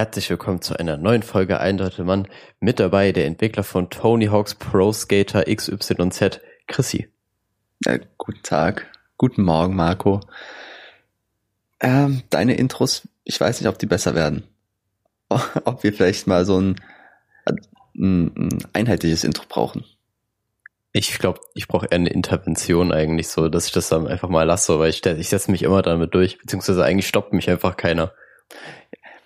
Herzlich willkommen zu einer neuen Folge Eindeutig Mann. Mit dabei der Entwickler von Tony Hawk's Pro Skater XYZ, Chrissy. Ja, guten Tag, guten Morgen, Marco. Ähm, deine Intros, ich weiß nicht, ob die besser werden. ob wir vielleicht mal so ein, ein, ein einheitliches Intro brauchen. Ich glaube, ich brauche eher eine Intervention eigentlich so, dass ich das dann einfach mal lasse, weil ich, ich setze mich immer damit durch, beziehungsweise eigentlich stoppt mich einfach keiner.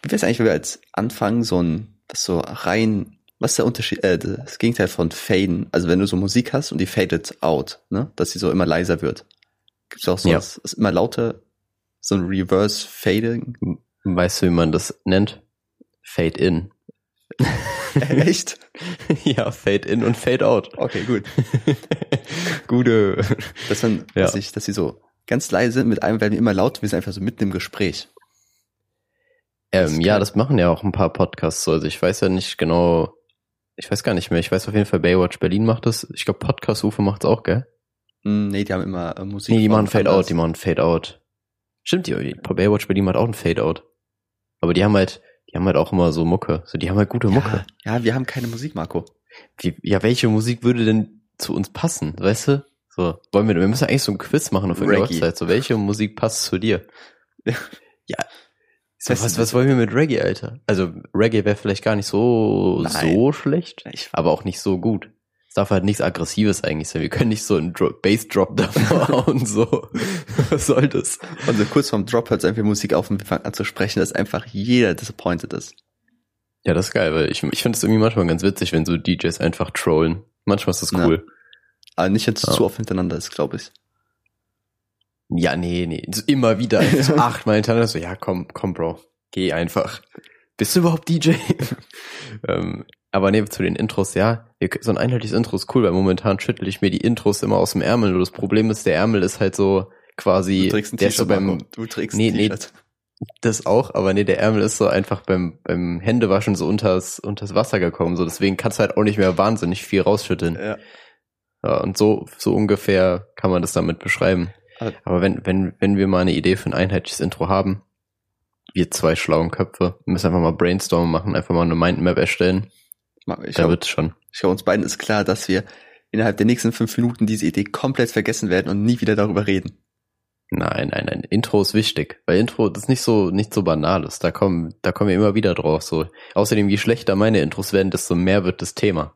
Wie wäre es eigentlich, wenn wir als anfangen, so ein, was so rein, was ist der Unterschied, äh, das Gegenteil von faden? Also wenn du so Musik hast und die fadet out, ne, dass sie so immer leiser wird. Gibt es auch so ja. was, was immer lauter, so ein Reverse Fading? Weißt du, wie man das nennt? Fade in. Echt? ja, Fade in und Fade out. Okay, gut. Gute. Dass man, ja. dass, ich, dass sie so ganz leise, mit einem werden wir immer laut, wir sind einfach so mitten im Gespräch. Ähm, ja, das machen ja auch ein paar Podcasts so. Also ich weiß ja nicht genau, ich weiß gar nicht mehr. Ich weiß auf jeden Fall, Baywatch Berlin macht das. Ich glaube, Podcast UFO macht's auch, gell? Mm, nee, die haben immer äh, Musik. Nee, die machen Fade Out, die machen Fade Out. Stimmt, die Baywatch Berlin macht auch ein Fade Out. Aber die haben halt, die haben halt auch immer so Mucke. So, die haben halt gute Mucke. Ja, ja wir haben keine Musik, Marco. Wie, ja, welche Musik würde denn zu uns passen, weißt du? So, wollen wir, wir müssen eigentlich so ein Quiz machen auf unserer Website. So, welche Musik passt zu dir? ja, so, was, was wollen wir mit Reggae, Alter? Also Reggae wäre vielleicht gar nicht so Nein. so schlecht, aber auch nicht so gut. Es darf halt nichts Aggressives eigentlich sein. Wir können nicht so einen Dro Bassdrop davor hauen, so. Was soll das? Und so kurz vorm Drop hört es einfach Musik auf und wir fangen an zu sprechen, dass einfach jeder disappointed ist. Ja, das ist geil, weil ich, ich finde es irgendwie manchmal ganz witzig, wenn so DJs einfach trollen. Manchmal ist das cool. Ja. Aber nicht jetzt ja. zu oft hintereinander ist, glaube ich. Ja, nee, nee. Immer wieder. So achtmal hintereinander. So, ja, komm, komm, Bro. Geh einfach. Bist du überhaupt DJ? ähm, aber nee, zu den Intros, ja. So ein einheitliches Intro ist cool, weil momentan schüttel ich mir die Intros immer aus dem Ärmel. Nur das Problem ist, der Ärmel ist halt so quasi. Du trägst ein T-Shirt. So beim, du trägst nee, ein T-Shirt. Nee, das auch, aber nee, der Ärmel ist so einfach beim, beim Händewaschen so unters, unters Wasser gekommen. So, deswegen kannst du halt auch nicht mehr wahnsinnig viel rausschütteln. Ja. ja und so, so ungefähr kann man das damit beschreiben. Aber wenn, wenn, wenn wir mal eine Idee für ein einheitliches Intro haben, wir zwei schlauen Köpfe, müssen einfach mal brainstormen machen, einfach mal eine Mindmap erstellen. Ich da wird's schon. Ich glaube, uns beiden ist klar, dass wir innerhalb der nächsten fünf Minuten diese Idee komplett vergessen werden und nie wieder darüber reden. Nein, nein, nein. Intro ist wichtig, weil Intro das ist nicht so nicht so banal ist. Da kommen da kommen wir immer wieder drauf. So außerdem je schlechter meine Intros werden, desto mehr wird das Thema.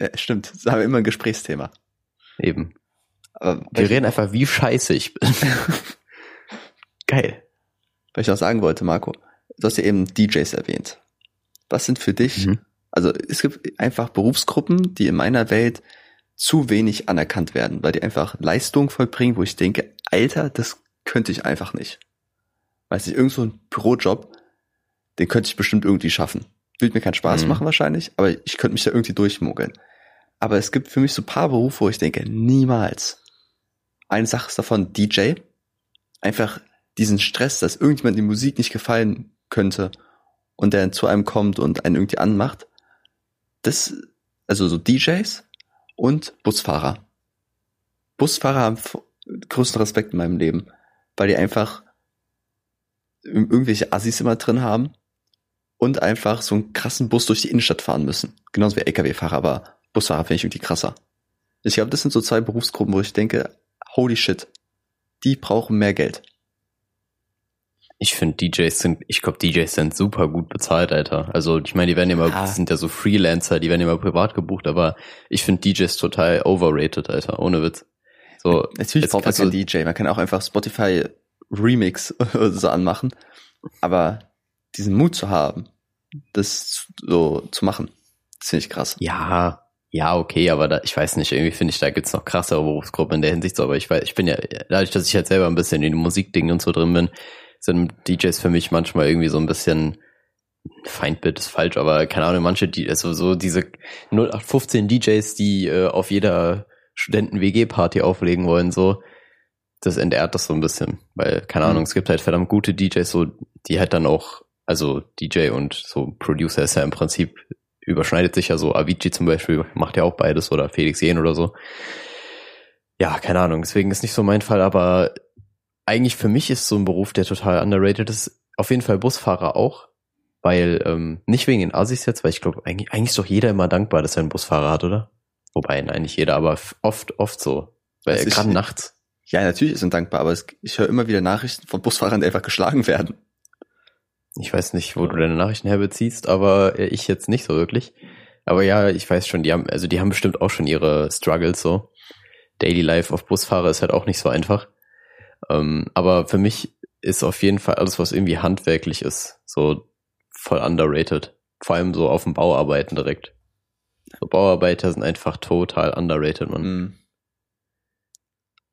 Ja, stimmt. Das haben wir immer ein Gesprächsthema. Eben. Aber wir reden einfach, wie scheiße ich bin. Geil. Was ich auch sagen wollte, Marco, du hast ja eben DJs erwähnt. Was sind für dich, mhm. also es gibt einfach Berufsgruppen, die in meiner Welt zu wenig anerkannt werden, weil die einfach Leistung vollbringen, wo ich denke, Alter, das könnte ich einfach nicht. Weiß ich, irgend so ein Bürojob, den könnte ich bestimmt irgendwie schaffen. Würde mir keinen Spaß mhm. machen wahrscheinlich, aber ich könnte mich da irgendwie durchmogeln. Aber es gibt für mich so paar Berufe, wo ich denke, niemals. Eine Sache ist davon DJ. Einfach diesen Stress, dass irgendjemand die Musik nicht gefallen könnte und der zu einem kommt und einen irgendwie anmacht. Das, also so DJs und Busfahrer. Busfahrer haben größten Respekt in meinem Leben, weil die einfach irgendwelche Assis immer drin haben und einfach so einen krassen Bus durch die Innenstadt fahren müssen. Genauso wie LKW-Fahrer, aber Busfahrer finde ich irgendwie krasser. Ich glaube, das sind so zwei Berufsgruppen, wo ich denke, holy shit, die brauchen mehr Geld. Ich finde DJs sind, ich glaube DJs sind super gut bezahlt, Alter. Also ich meine, die werden immer, ja. die sind ja so Freelancer, die werden immer privat gebucht, aber ich finde DJs total overrated, Alter, ohne Witz. So, Natürlich braucht man also, kein DJ, man kann auch einfach Spotify Remix so anmachen, aber diesen Mut zu haben, das so zu machen, das finde ich krass. Ja, ja, okay, aber da, ich weiß nicht, irgendwie finde ich, da gibt's noch krassere Berufsgruppen in der Hinsicht so, aber ich weiß, ich bin ja, dadurch, dass ich halt selber ein bisschen in den Musikdingen und so drin bin, sind DJs für mich manchmal irgendwie so ein bisschen Feindbild ist falsch, aber keine Ahnung, manche, die, also so diese 0815 DJs, die äh, auf jeder Studenten-WG-Party auflegen wollen, so, das entehrt das so ein bisschen, weil, keine Ahnung, mhm. es gibt halt verdammt gute DJs, so, die halt dann auch, also DJ und so Producer ist ja im Prinzip überschneidet sich ja so. Avicii zum Beispiel macht ja auch beides oder Felix Jen oder so. Ja, keine Ahnung. Deswegen ist nicht so mein Fall, aber eigentlich für mich ist so ein Beruf, der total underrated ist. Auf jeden Fall Busfahrer auch. Weil, ähm, nicht wegen den Assis jetzt, weil ich glaube, eigentlich, eigentlich ist doch jeder immer dankbar, dass er einen Busfahrer hat, oder? Wobei, nein, nicht jeder, aber oft, oft so. Weil gerade nachts. Ja, natürlich ist man dankbar, aber es, ich höre immer wieder Nachrichten von Busfahrern, die einfach geschlagen werden. Ich weiß nicht, wo du deine Nachrichten herbeziehst, aber äh, ich jetzt nicht so wirklich. Aber ja, ich weiß schon, die haben, also die haben bestimmt auch schon ihre Struggles so. Daily Life auf Busfahrer ist halt auch nicht so einfach. Ähm, aber für mich ist auf jeden Fall alles, was irgendwie handwerklich ist, so voll underrated. Vor allem so auf dem Bauarbeiten direkt. So Bauarbeiter sind einfach total underrated, man. Mhm.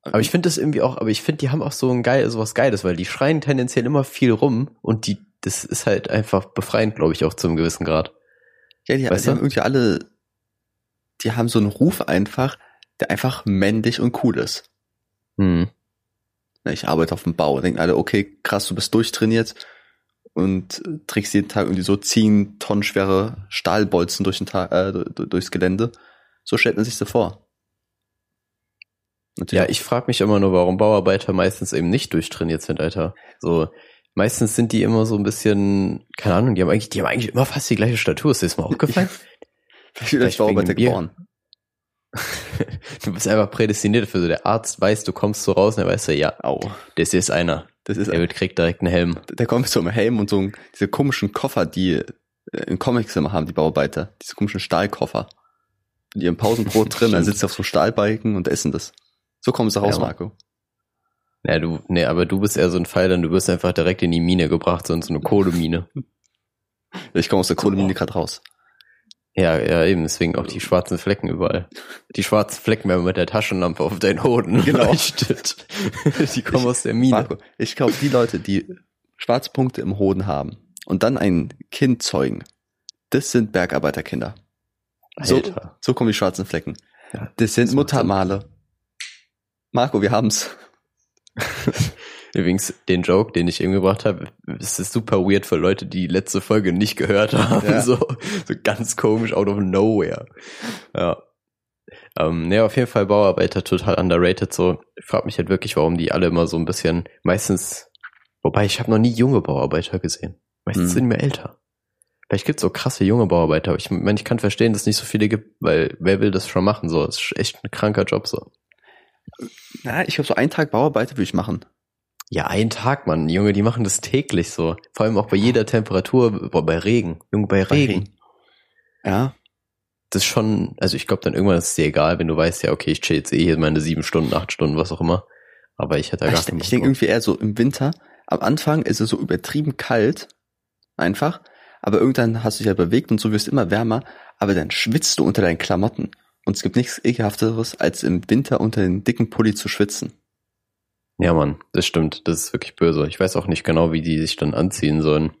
Aber ich finde das irgendwie auch, aber ich finde, die haben auch so ein geil, sowas Geiles, weil die schreien tendenziell immer viel rum und die, das ist halt einfach befreiend, glaube ich, auch zu einem gewissen Grad. Ja, die, Weißt die haben irgendwie alle, die haben so einen Ruf einfach, der einfach männlich und cool ist. Hm. Na, Ich arbeite auf dem Bau, denken alle, okay, krass, du bist durchtrainiert und trägst jeden Tag irgendwie so 10 Tonnen schwere Stahlbolzen durch den Tag, äh, du- durchs Gelände. So stellt man sich so vor. Ja, Natürlich. ich frage mich immer nur, warum Bauarbeiter meistens eben nicht durchtrainiert sind, Alter. So, meistens sind die immer so ein bisschen, keine Ahnung, die haben eigentlich, die haben eigentlich immer fast die gleiche Statur. Ist dir das mal aufgefallen? vielleicht dem Bier. geboren. du bist einfach prädestiniert dafür. So, der Arzt weiß, du kommst so raus und er weiß ja, ja, Au. das ist einer. Das ist, Der wird kriegt direkt einen Helm. der kommt so einem Helm und so diese komischen Koffer, die äh, in Comics immer haben, die Bauarbeiter. Diese komischen Stahlkoffer. In ihrem Pausenbrot drin, dann sitzt sie auf so Stahlbalken und essen das. So kommen sie raus, Ja. Marco. Ja, du, nee, aber du bist eher so ein Fall, dann du wirst einfach direkt in die Mine gebracht, so in so eine Kohlemine. Ich komme aus der. Kohlemine gerade raus. Ja, ja, eben, deswegen auch die schwarzen Flecken überall. Die schwarzen Flecken, wenn man mit der Taschenlampe auf deinen Hoden Genau. leuchtet. Die kommen aus der Mine. Marco, ich glaube, die Leute, die Schwarzpunkte im Hoden haben und dann ein Kind zeugen, das sind Bergarbeiterkinder. So, Alter. so kommen die schwarzen Flecken. Ja, Das sind das. Muttermale. Marco, wir haben's. Übrigens, den Joke, den ich eben gebracht habe, es ist super weird für Leute, die die letzte Folge nicht gehört haben. Ja. So, so ganz komisch, out of nowhere. Ja. Ähm, ne, auf jeden Fall Bauarbeiter total underrated. So, ich frage mich halt wirklich, warum die alle immer so ein bisschen, meistens, wobei ich habe noch nie junge Bauarbeiter gesehen. Meistens Hm. sind wir älter. Vielleicht gibt's so krasse junge Bauarbeiter, aber ich meine, ich kann verstehen, dass es nicht so viele gibt, weil wer will das schon machen? So, es ist echt ein kranker Job so. Na, ich glaube, so einen Tag Bauarbeiter würde ich machen. Ja, ein Tag, Mann. Junge, die machen das täglich so. Vor allem auch bei jeder Temperatur, boah, bei Regen. Junge, bei Bei Regen. Regen. Ja, Das ist schon, also ich glaube dann irgendwann ist es dir egal, wenn du weißt, ja, okay, ich chill jetzt eh hier meine sieben Stunden, acht Stunden, was auch immer. Aber ich hätte da gar ich, ich denke irgendwie eher so im Winter. Am Anfang ist es so übertrieben kalt, einfach. Aber irgendwann hast du dich ja bewegt und so wirst du immer wärmer. Aber dann schwitzt du unter deinen Klamotten. Und es gibt nichts ekelhafteres, als im Winter unter den dicken Pulli zu schwitzen. Ja, Mann, das stimmt. Das ist wirklich böse. Ich weiß auch nicht genau, wie die sich dann anziehen sollen.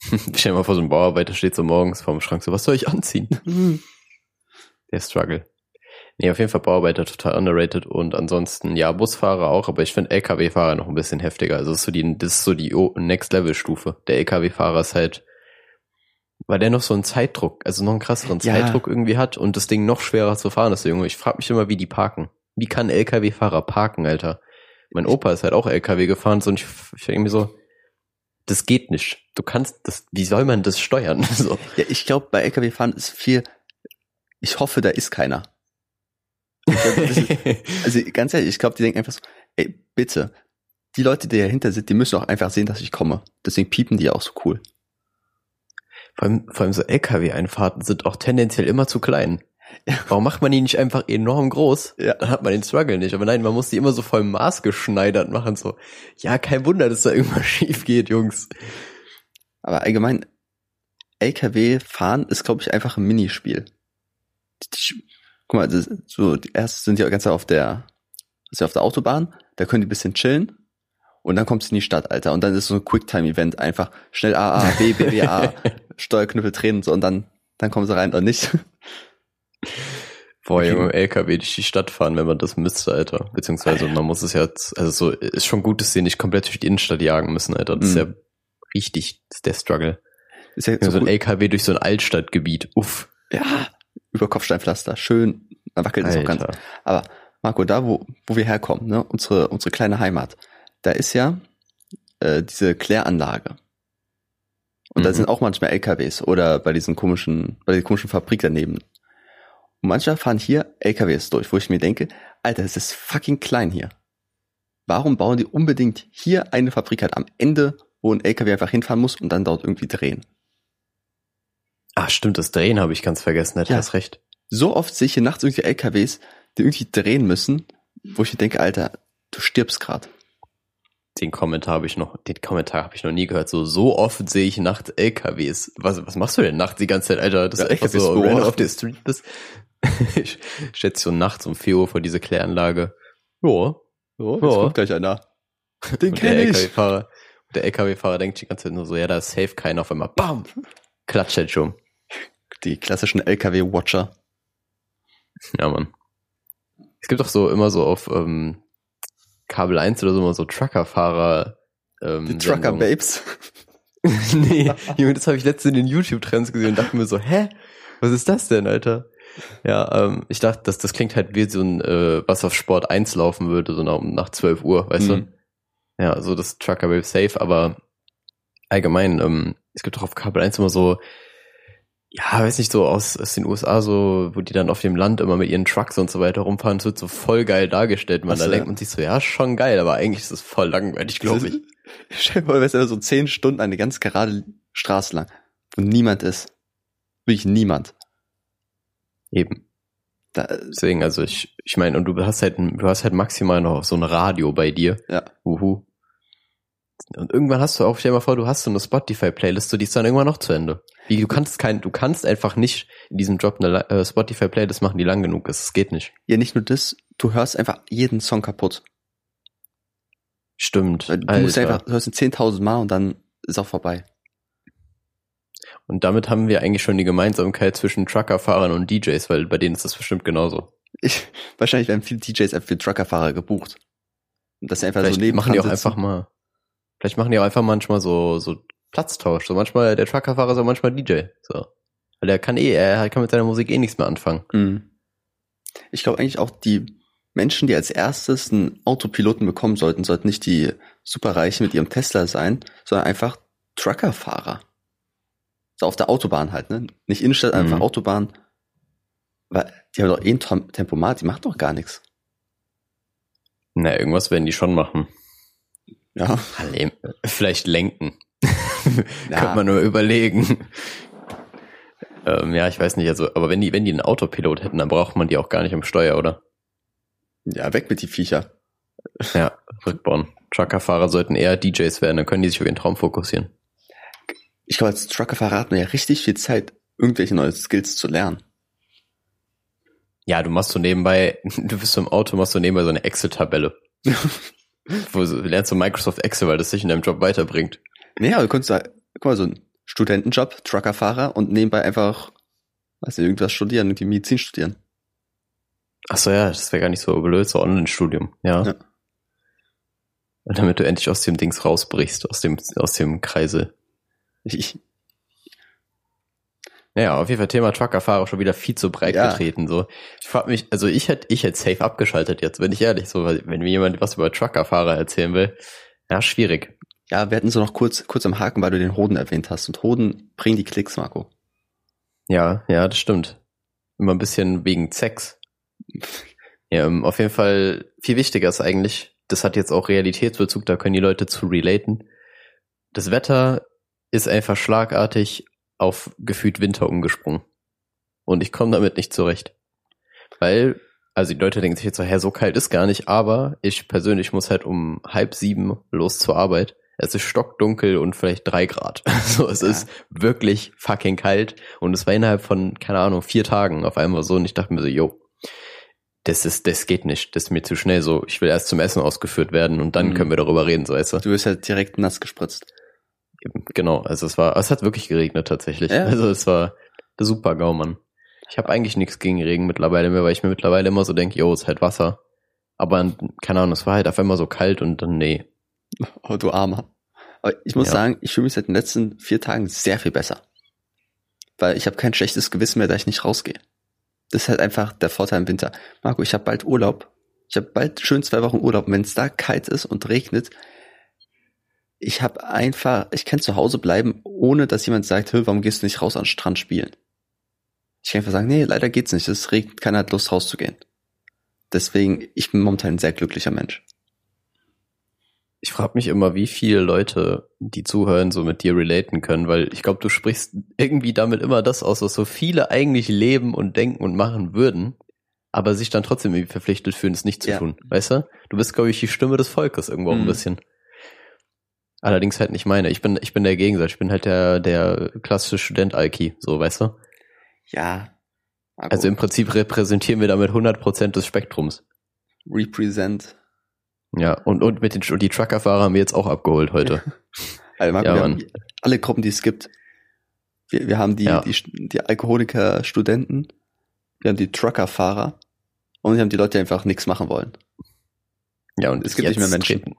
Stell dir mal vor, so ein Bauarbeiter steht so morgens vorm Schrank, so, was soll ich anziehen? Der Struggle. Nee, auf jeden Fall Bauarbeiter total underrated und ansonsten, ja, Busfahrer auch, aber ich finde LKW-Fahrer noch ein bisschen heftiger. Also das ist so die, das ist so die Next-Level-Stufe. Der LKW-Fahrer ist halt, weil der noch so einen Zeitdruck, also noch einen krasseren Ja. Zeitdruck irgendwie hat und das Ding noch schwerer zu fahren ist, Junge. Ich frage mich immer, wie die parken. Wie kann LKW-Fahrer parken, Alter? Mein Opa ist halt auch LKW gefahren so, und ich, ich mir so, das geht nicht. Du kannst das, wie soll man das steuern? So. Ja, ich glaube, bei LKW-Fahren ist viel, ich hoffe, da ist keiner. Glaub, ist, also ganz ehrlich, ich glaube, die denken einfach so, ey, bitte, die Leute, die dahinter sind, die müssen auch einfach sehen, dass ich komme. Deswegen piepen die auch so cool. Vor allem, vor allem so LKW-Einfahrten sind auch tendenziell immer zu klein. Warum macht man die nicht einfach enorm groß? Ja. Dann hat man den Struggle nicht. Aber nein, man muss die immer so voll maßgeschneidert machen. So, ja, kein Wunder, dass da irgendwas schief geht, Jungs. Aber allgemein, LKW fahren ist, glaube ich, einfach ein Minispiel. Die, die, guck mal, das, so, die erst sind ja ganz auf der, ist ja auf der Autobahn, da können die ein bisschen chillen. Und dann kommst du in die Stadt, Alter. Und dann ist so ein Quicktime-Event. Einfach schnell A, A, B, B, B, A, Steuerknüppel drehen so. Und dann, dann kommen sie rein oder nicht. Boah, Okay. Junge, LKW durch die Stadt fahren, wenn man das müsste, Alter. Beziehungsweise man muss es ja, also so, ist schon gut, dass sie nicht komplett durch die Innenstadt jagen müssen, Alter. Das ist Mhm. ja richtig, ist der Struggle. Ist ja So, so ein. LKW durch so ein Altstadtgebiet, uff. Ja, über Kopfsteinpflaster. Schön, man wackelt es auch ganz. Aber Marco, da wo, wo wir herkommen, ne, unsere, unsere kleine Heimat, da ist ja äh, diese Kläranlage. Und mhm. da sind auch manchmal LKWs oder bei diesen komischen, bei der komischen Fabrik daneben. Und manchmal fahren hier LKWs durch, wo ich mir denke, Alter, es ist fucking klein hier. Warum bauen die unbedingt hier eine Fabrik halt am Ende, wo ein LKW einfach hinfahren muss und dann dort irgendwie drehen? Ah, stimmt, das Drehen habe ich ganz vergessen, hat ja. hast recht. So oft sehe ich hier nachts irgendwie LKWs, die irgendwie drehen müssen, wo ich mir denke, Alter, du stirbst gerade. Den Kommentar habe ich noch, den Kommentar habe ich noch nie gehört. So, so oft sehe ich nachts LKWs. Was, was machst du denn nachts die ganze Zeit, Alter? Das ja, ist einfach so, wenn du auf der Street bist. ich schätze so nachts um 4 Uhr vor diese Kläranlage. Ja, ja, jetzt kommt gleich einer. Den kenne ich. LKW-Fahrer, der LKW-Fahrer denkt die ganze Zeit nur so, ja, da ist safe keiner auf einmal. Bam! Klatscht halt schon. Die klassischen LKW-Watcher. Ja, Mann. Es gibt doch so immer so auf ähm, Kabel 1 oder so immer so Truckerfahrer. Ähm, die Trucker-Babes. nee, Junge, das habe ich letztens in den YouTube-Trends gesehen und dachte mir so, hä? Was ist das denn, Alter? Ja, ähm, ich dachte, das, das klingt halt wie so ein, äh, was auf Sport 1 laufen würde, so nach, nach 12 Uhr, weißt mhm. du? Ja, so das Trucker Wave Safe, aber allgemein, ähm, es gibt doch auf Kabel 1 immer so, ja, weiß nicht, so aus, aus den USA, so, wo die dann auf dem Land immer mit ihren Trucks und so weiter rumfahren, es wird so voll geil dargestellt. Man, da denkt man sich so, ja, schon geil, aber eigentlich ist es voll langweilig, glaube ich. Stell dir vor, du wärst so zehn Stunden eine ganz gerade Straße lang, wo niemand ist. Wirklich niemand. Eben. Da, Deswegen, also ich, ich meine, und du hast halt, du hast halt maximal noch so ein Radio bei dir. Ja. Uhu. Und irgendwann hast du auch, stell dir mal vor, du hast so eine Spotify-Playlist, so die ist dann irgendwann noch zu Ende. Wie, du kannst kein, du kannst einfach nicht in diesem Job eine äh, Spotify-Playlist machen, die lang genug ist. Es geht nicht. Ja, nicht nur das, du hörst einfach jeden Song kaputt. Stimmt. Du Alter. musst einfach, du hörst ihn 10.000 Mal und dann ist auch vorbei. Und damit haben wir eigentlich schon die Gemeinsamkeit zwischen Truckerfahrern und DJs, weil bei denen ist das bestimmt genauso. Ich, wahrscheinlich werden viele DJs für Truckerfahrer gebucht. Und das einfach Vielleicht so neben machen die auch sitzen. einfach mal. Vielleicht machen die auch einfach manchmal so, so Platztausch. So manchmal der Truckerfahrer, so manchmal DJ. So. Weil der kann eh, er kann mit seiner Musik eh nichts mehr anfangen. Mhm. Ich glaube eigentlich auch die Menschen, die als erstes einen Autopiloten bekommen sollten, sollten nicht die Superreichen mit ihrem Tesla sein, sondern einfach Truckerfahrer. So auf der Autobahn halt, ne? Nicht Innenstadt, einfach mhm. Autobahn. Weil die haben doch eh ein Tempomat, die macht doch gar nichts. Na, irgendwas werden die schon machen. Ja. Vielleicht lenken. ja. Könnte man nur überlegen. ähm, ja, ich weiß nicht, also, aber wenn die, wenn die einen Autopilot hätten, dann braucht man die auch gar nicht am Steuer, oder? Ja, weg mit die Viecher. Ja, rückbauen. Truckerfahrer sollten eher DJs werden, dann können die sich auf ihren Traum fokussieren. Ich glaube, als Truckerfahrer hat man ja richtig viel Zeit, irgendwelche neue Skills zu lernen. Ja, du machst so nebenbei, du bist so im Auto, machst so nebenbei so eine Excel-Tabelle. Wo du lernst so Microsoft Excel, weil das dich in deinem Job weiterbringt. Naja, du kannst da, guck mal, so ein Studentenjob, Truckerfahrer und nebenbei einfach, weiß nicht, irgendwas studieren, irgendwie Medizin studieren. Ach so, ja, das wäre gar nicht so blöd, so Online-Studium, ja. ja. Und damit du endlich aus dem Dings rausbrichst, aus dem, aus dem Kreise. Ich, naja, auf jeden Fall Thema Truckerfahrer schon wieder viel zu breit ja. getreten. So, ich frage mich, also ich hätte, ich hätte safe abgeschaltet jetzt, wenn ich ehrlich so, wenn mir jemand was über Truckerfahrer erzählen will, ja schwierig. Ja, wir hatten so noch kurz, kurz am Haken, weil du den Hoden erwähnt hast. Und Hoden bringen die Klicks, Marco. Ja, ja, das stimmt. Immer ein bisschen wegen Sex. ja, ähm, auf jeden Fall viel wichtiger ist eigentlich, das hat jetzt auch Realitätsbezug, da können die Leute zu relaten. Das Wetter ist einfach schlagartig auf gefühlt Winter umgesprungen. Und ich komme damit nicht zurecht. Weil, also die Leute denken sich jetzt so, hä, so kalt ist gar nicht, aber ich persönlich muss halt um halb sieben los zur Arbeit. Es ist stockdunkel und vielleicht drei Grad. So, es ja. ist wirklich fucking kalt. Und es war innerhalb von, keine Ahnung, vier Tagen auf einmal so. Und ich dachte mir so, yo, das ist, das geht nicht. Das ist mir zu schnell so. Ich will erst zum Essen ausgeführt werden und dann mhm. können wir darüber reden, so weißt du. Du wirst halt direkt nass gespritzt. Genau, also es war, es hat wirklich geregnet tatsächlich. Ja. Also es war super GAU, Mann. Ich habe eigentlich nichts gegen Regen mittlerweile mehr, weil ich mir mittlerweile immer so denke, yo, es ist halt Wasser. Aber keine Ahnung, es war halt auf einmal so kalt und dann nee. Oh, du Armer. Aber ich muss ja. sagen, ich fühle mich seit den letzten vier Tagen sehr viel besser. Weil ich habe kein schlechtes Gewissen mehr, da ich nicht rausgehe. Das ist halt einfach der Vorteil im Winter. Marco, ich habe bald Urlaub. Ich habe bald schön zwei Wochen Urlaub. wenn es da kalt ist und regnet, ich habe einfach, ich kann zu Hause bleiben, ohne dass jemand sagt, warum gehst du nicht raus an den Strand spielen? Ich kann einfach sagen, nee, leider geht's nicht, es regnet, keiner hat Lust rauszugehen. Deswegen, ich bin momentan ein sehr glücklicher Mensch. Ich frage mich immer, wie viele Leute, die zuhören, so mit dir relaten können, weil ich glaube, du sprichst irgendwie damit immer das aus, was so viele eigentlich leben und denken und machen würden, aber sich dann trotzdem irgendwie verpflichtet fühlen, es nicht zu ja. tun. Weißt du? Du bist, glaube ich, die Stimme des Volkes irgendwo mhm. ein bisschen. Allerdings halt nicht meine. Ich bin, ich bin der Gegensatz. Ich bin halt der, der klassische Student Alki, so, weißt du? Ja. Also im Prinzip repräsentieren wir damit 100% des Spektrums. Represent. Ja, und, und mit den und die Truckerfahrer haben wir jetzt auch abgeholt heute. also, Marco, ja, wir haben alle Gruppen, die es gibt. Wir, wir haben die, ja. die, die Alkoholiker-Studenten, wir haben die Truckerfahrer und wir haben die Leute, die einfach nichts machen wollen. Ja, und es gibt nicht mehr Menschen. Treten.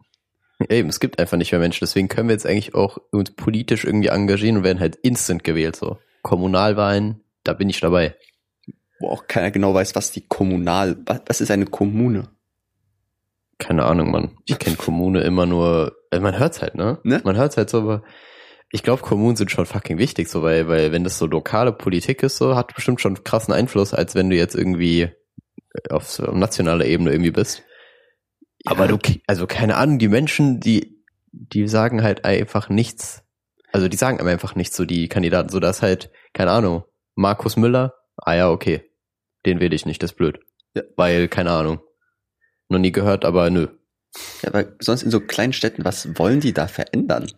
Eben, es gibt einfach nicht mehr Menschen. Deswegen können wir jetzt eigentlich auch uns politisch irgendwie engagieren und werden halt instant gewählt. So Kommunalwahlen, da bin ich dabei. Wo auch keiner genau weiß, was die Kommunal, was ist eine Kommune? Keine Ahnung, man. Ich kenne Kommune immer nur, also man hört's halt, ne? ne? Man hört's halt so, aber ich glaube, Kommunen sind schon fucking wichtig, so, weil, weil wenn das so lokale Politik ist, so, hat bestimmt schon krassen Einfluss, als wenn du jetzt irgendwie auf so nationaler Ebene irgendwie bist. Ja. Aber du, also keine Ahnung, die Menschen, die, die sagen halt einfach nichts. Also die sagen einfach nichts, so die Kandidaten, so dass halt, keine Ahnung, Markus Müller, ah ja, okay, den will ich nicht, das ist blöd. Ja. Weil, keine Ahnung, noch nie gehört, aber nö. Ja, aber sonst in so kleinen Städten, was wollen die da verändern?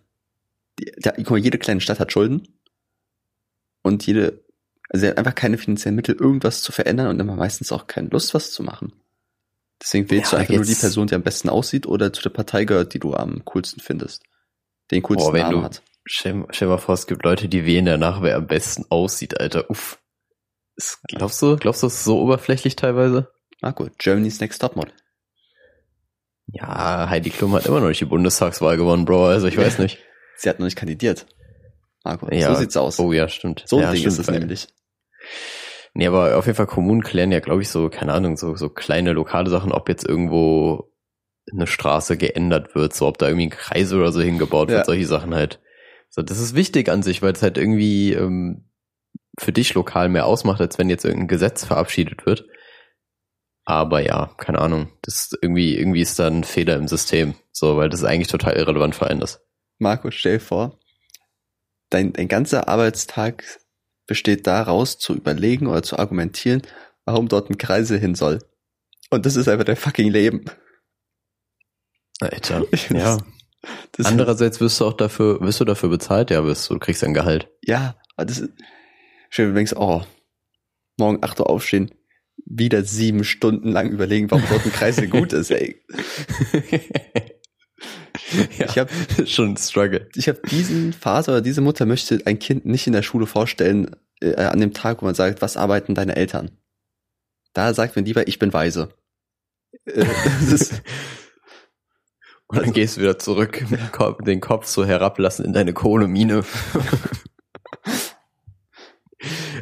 Die, da, guck mal, jede kleine Stadt hat Schulden. Und jede, also einfach keine finanziellen Mittel, irgendwas zu verändern und immer meistens auch keine Lust, was zu machen. Deswegen wählst ja, du einfach nur die Person, die am besten aussieht oder zu der Partei gehört, die du am coolsten findest. Den coolsten Boah, Namen hat. Stell, stell mal vor, es gibt Leute, die wählen danach, wer am besten aussieht, Alter. Uff. Glaubst du, glaubst du, das ist so oberflächlich teilweise? Marco, Germany's Next Topmodel. Ja, Heidi Klum hat immer noch nicht die Bundestagswahl gewonnen, Bro. Also ich weiß nicht. Sie hat noch nicht kandidiert. Marco, ja. so sieht's aus. Oh ja, stimmt. So ein ja, Ding stimmt, ist es nämlich. Nee, aber auf jeden Fall Kommunen klären ja, glaube ich, so, keine Ahnung, so, so kleine lokale Sachen, ob jetzt irgendwo eine Straße geändert wird, so ob da irgendwie ein Kreis oder so hingebaut wird, ja. solche Sachen halt. So, das ist wichtig an sich, weil es halt irgendwie ähm, für dich lokal mehr ausmacht, als wenn jetzt irgendein Gesetz verabschiedet wird. Aber ja, keine Ahnung. Das ist irgendwie, irgendwie ist da ein Fehler im System. So, weil das eigentlich total irrelevant für einen ist. Marco, stell vor, dein, dein ganzer Arbeitstag besteht daraus, zu überlegen oder zu argumentieren, warum dort ein Kreisel hin soll. Und das ist einfach dein fucking Leben. Alter, ja. Das Andererseits wirst du auch dafür, wirst du dafür bezahlt? Ja, wirst du, kriegst ein Gehalt. Ja, das ist, schön, wenn du denkst, oh, morgen 8 Uhr aufstehen, wieder sieben Stunden lang überlegen, warum dort ein Kreisel gut ist, ey. ja, ich habe schon ein Struggle. Ich habe diesen Vater oder diese Mutter möchte ein Kind nicht in der Schule vorstellen äh, an dem Tag, wo man sagt, was arbeiten deine Eltern? Da sagt man lieber, ich bin weise. Äh, Und dann also, gehst du wieder zurück, den Kopf so herablassen in deine Kohlemine.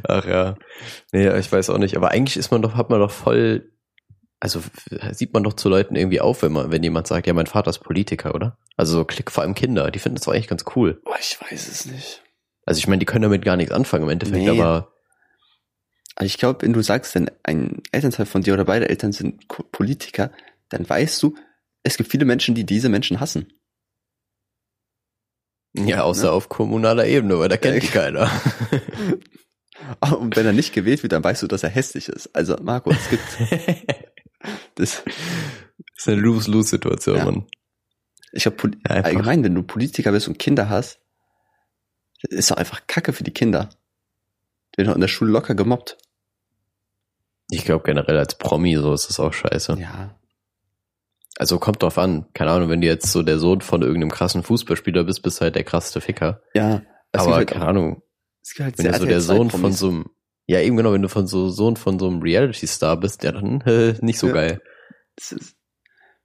Ach ja. Nee, ich weiß auch nicht. Aber eigentlich ist man doch, hat man doch voll, also sieht man doch zu Leuten irgendwie auf, wenn man, wenn jemand sagt, ja, mein Vater ist Politiker, oder? Also so klick vor allem Kinder, die finden das doch eigentlich ganz cool. Boah, ich weiß es nicht. Also ich meine, die können damit gar nichts anfangen im Endeffekt, nee. aber. Also ich glaube, wenn du sagst, denn ein Elternteil von dir oder beide Eltern sind Politiker, dann weißt du, es gibt viele Menschen, die diese Menschen hassen. Ja, außer ne? auf kommunaler Ebene, weil da kennt die keiner. Und wenn er nicht gewählt wird, dann weißt du, dass er hässlich ist. Also, Marco, es gibt. das, ist eine Lose-Lose-Situation, ja. Mann. Ich ja, allgemein, wenn du Politiker bist und Kinder hast, ist doch einfach Kacke für die Kinder. Die werden in der Schule locker gemobbt. Ich glaube generell als Promi so ist das auch scheiße. Ja. Also kommt drauf an. Keine Ahnung, wenn du jetzt so der Sohn von irgendeinem krassen Fußballspieler bist, bist du halt der krasseste Ficker. Ja. Aber halt keine Ahnung. Halt wenn du so der Sohn von so einem, ja eben genau, wenn du von so Sohn von so einem Reality-Star bist, ja dann äh, nicht so ja. geil. Ist,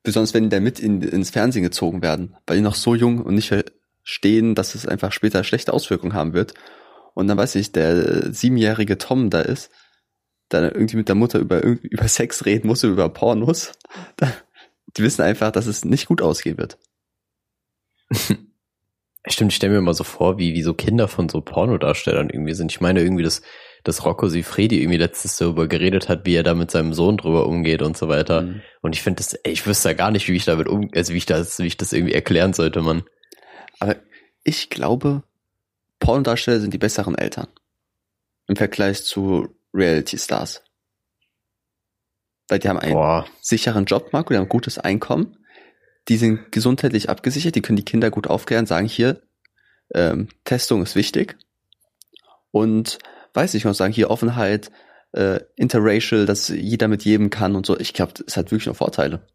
besonders wenn die da mit in, ins Fernsehen gezogen werden, weil die noch so jung und nicht verstehen, dass es einfach später schlechte Auswirkungen haben wird. Und dann weiß ich, der siebenjährige Tom da ist, dann irgendwie mit der Mutter über, über Sex reden muss, über Pornos. die wissen einfach, dass es nicht gut ausgehen wird. Stimmt, ich stelle mir immer so vor, wie, wie so Kinder von so Pornodarstellern irgendwie sind. Ich meine irgendwie, dass, dass Rocco Sifredi irgendwie letztes darüber geredet hat, wie er da mit seinem Sohn drüber umgeht und so weiter. Mhm. Und ich finde das, ey, ich wüsste ja gar nicht, wie ich damit um, also wie ich das, wie ich das irgendwie erklären sollte, man. Aber ich glaube, Pornodarsteller sind die besseren Eltern. Im Vergleich zu Reality Stars. Weil die haben einen Boah. sicheren Job, Marco, die haben ein gutes Einkommen die sind gesundheitlich abgesichert, die können die Kinder gut aufklären, sagen hier, ähm, Testung ist wichtig. Und weiß ich noch sagen, hier Offenheit, äh, interracial, dass jeder mit jedem kann und so. Ich glaube, es hat wirklich noch Vorteile.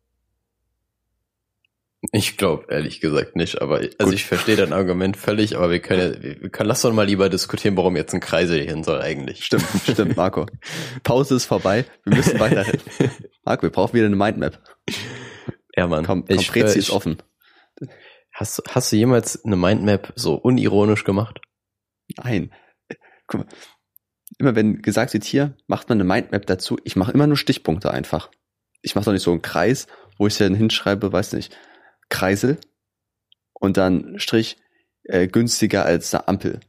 Ich glaube ehrlich gesagt nicht, aber also Gut. ich verstehe dein Argument völlig, aber wir können, wir können, lass doch mal lieber diskutieren, warum jetzt ein Kreisel hin soll eigentlich. Stimmt, stimmt, Marco. Pause ist vorbei, wir müssen weiterhin. Marco, wir brauchen wieder eine Mindmap. Ja, Mann. Komm, ich, Prezi äh, ist offen. Hast, hast du jemals eine Mindmap so unironisch gemacht? Nein. Guck mal. Immer wenn gesagt wird, hier macht man eine Mindmap dazu, ich mache immer nur Stichpunkte einfach. Ich mache doch nicht so einen Kreis, wo ich dann hinschreibe, weiß nicht, Kreisel und dann Strich äh, günstiger als eine Ampel.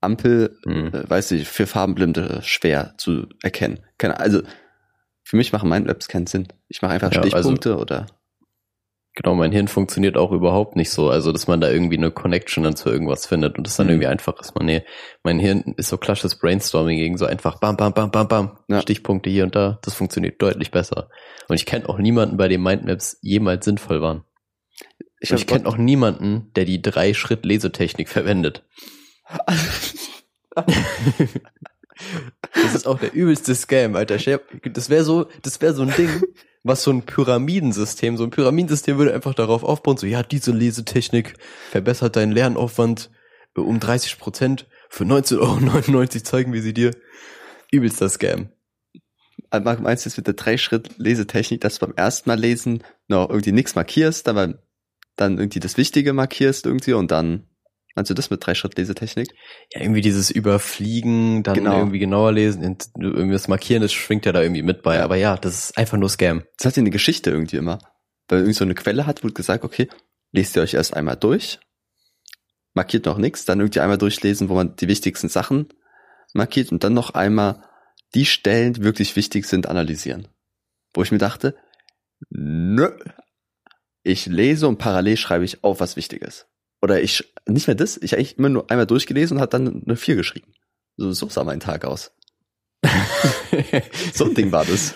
Ampel, hm. äh, weiß ich, für Farbenblinde schwer zu erkennen. Keine, also für mich machen Mindmaps keinen Sinn. Ich mache einfach ja, Stichpunkte also, oder. Genau, mein Hirn funktioniert auch überhaupt nicht so. Also, dass man da irgendwie eine Connection dann zu irgendwas findet und das dann mhm. irgendwie einfach ist. Man, nee, mein Hirn ist so klassisches Brainstorming gegen so einfach bam, bam, bam, bam, bam. Ja. Stichpunkte hier und da. Das funktioniert deutlich besser. Und ich kenne auch niemanden, bei dem Mindmaps jemals sinnvoll waren. Ich, ich kenne auch niemanden, der die Drei-Schritt-Lesetechnik verwendet. Das ist auch der übelste Scam, Alter. Das wäre so, das wäre so ein Ding, was so ein Pyramidensystem, so ein Pyramidensystem würde einfach darauf aufbauen, so, ja, diese Lesetechnik verbessert deinen Lernaufwand äh, um 30 Prozent. Für 19,99 Euro zeigen wir sie dir. Übelster Scam. Marc, meinst du jetzt mit der Drei-Schritt-Lesetechnik, dass du beim ersten Mal lesen noch irgendwie nichts markierst, dann, dann irgendwie das Wichtige markierst irgendwie und dann Meinst du das mit Drei-Schritt-Lesetechnik? Ja, irgendwie dieses Überfliegen, dann genau. irgendwie genauer lesen, irgendwie das Markieren, das schwingt ja da irgendwie mit bei. Aber ja, das ist einfach nur Scam. Das hat ja eine Geschichte irgendwie immer. Weil irgendwie so eine Quelle hat, wo gesagt, okay, lest ihr euch erst einmal durch, markiert noch nichts, dann irgendwie einmal durchlesen, wo man die wichtigsten Sachen markiert und dann noch einmal die Stellen, die wirklich wichtig sind, analysieren. Wo ich mir dachte, nö, ich lese und parallel schreibe ich auf, was wichtig ist. Oder ich, nicht mehr das, ich eigentlich immer nur einmal durchgelesen und hat dann eine 4 geschrieben. So, so sah mein Tag aus. so ein Ding war das.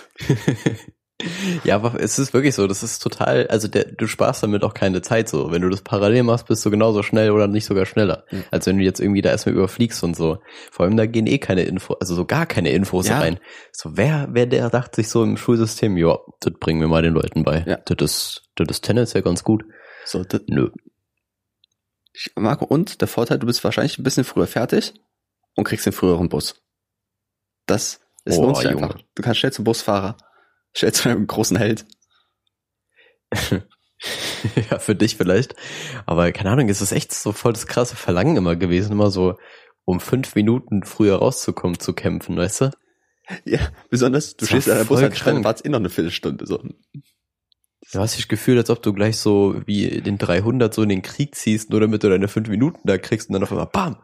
Ja, aber es ist wirklich so, das ist total, also der, du sparst damit auch keine Zeit so. Wenn du das parallel machst, bist du genauso schnell oder nicht sogar schneller. Mhm. Als wenn du jetzt irgendwie da erstmal überfliegst und so. Vor allem da gehen eh keine Infos, also so gar keine Infos ja. rein. So, wer, wer der dachte sich so im Schulsystem, ja, das bringen wir mal den Leuten bei. Ja. Das ist, das ist tendenziell ganz gut. So, das, nö. Ich, Marco, und der Vorteil, du bist wahrscheinlich ein bisschen früher fertig und kriegst den früheren Bus. Das ist oh, lohnt sich einfach. Du kannst schnell zum Busfahrer, schnell zu einem großen Held. ja, für dich vielleicht. Aber keine Ahnung, ist das echt so voll das krasse Verlangen immer gewesen, immer so um fünf Minuten früher rauszukommen, zu kämpfen, weißt du? Ja, besonders, du stehst an der Bushaltestelle und wartest eh noch eine Viertelstunde, so. Du hast dich gefühlt, als ob du gleich so wie den 300 so in den Krieg ziehst, nur damit du deine fünf Minuten da kriegst und dann auf einmal BAM!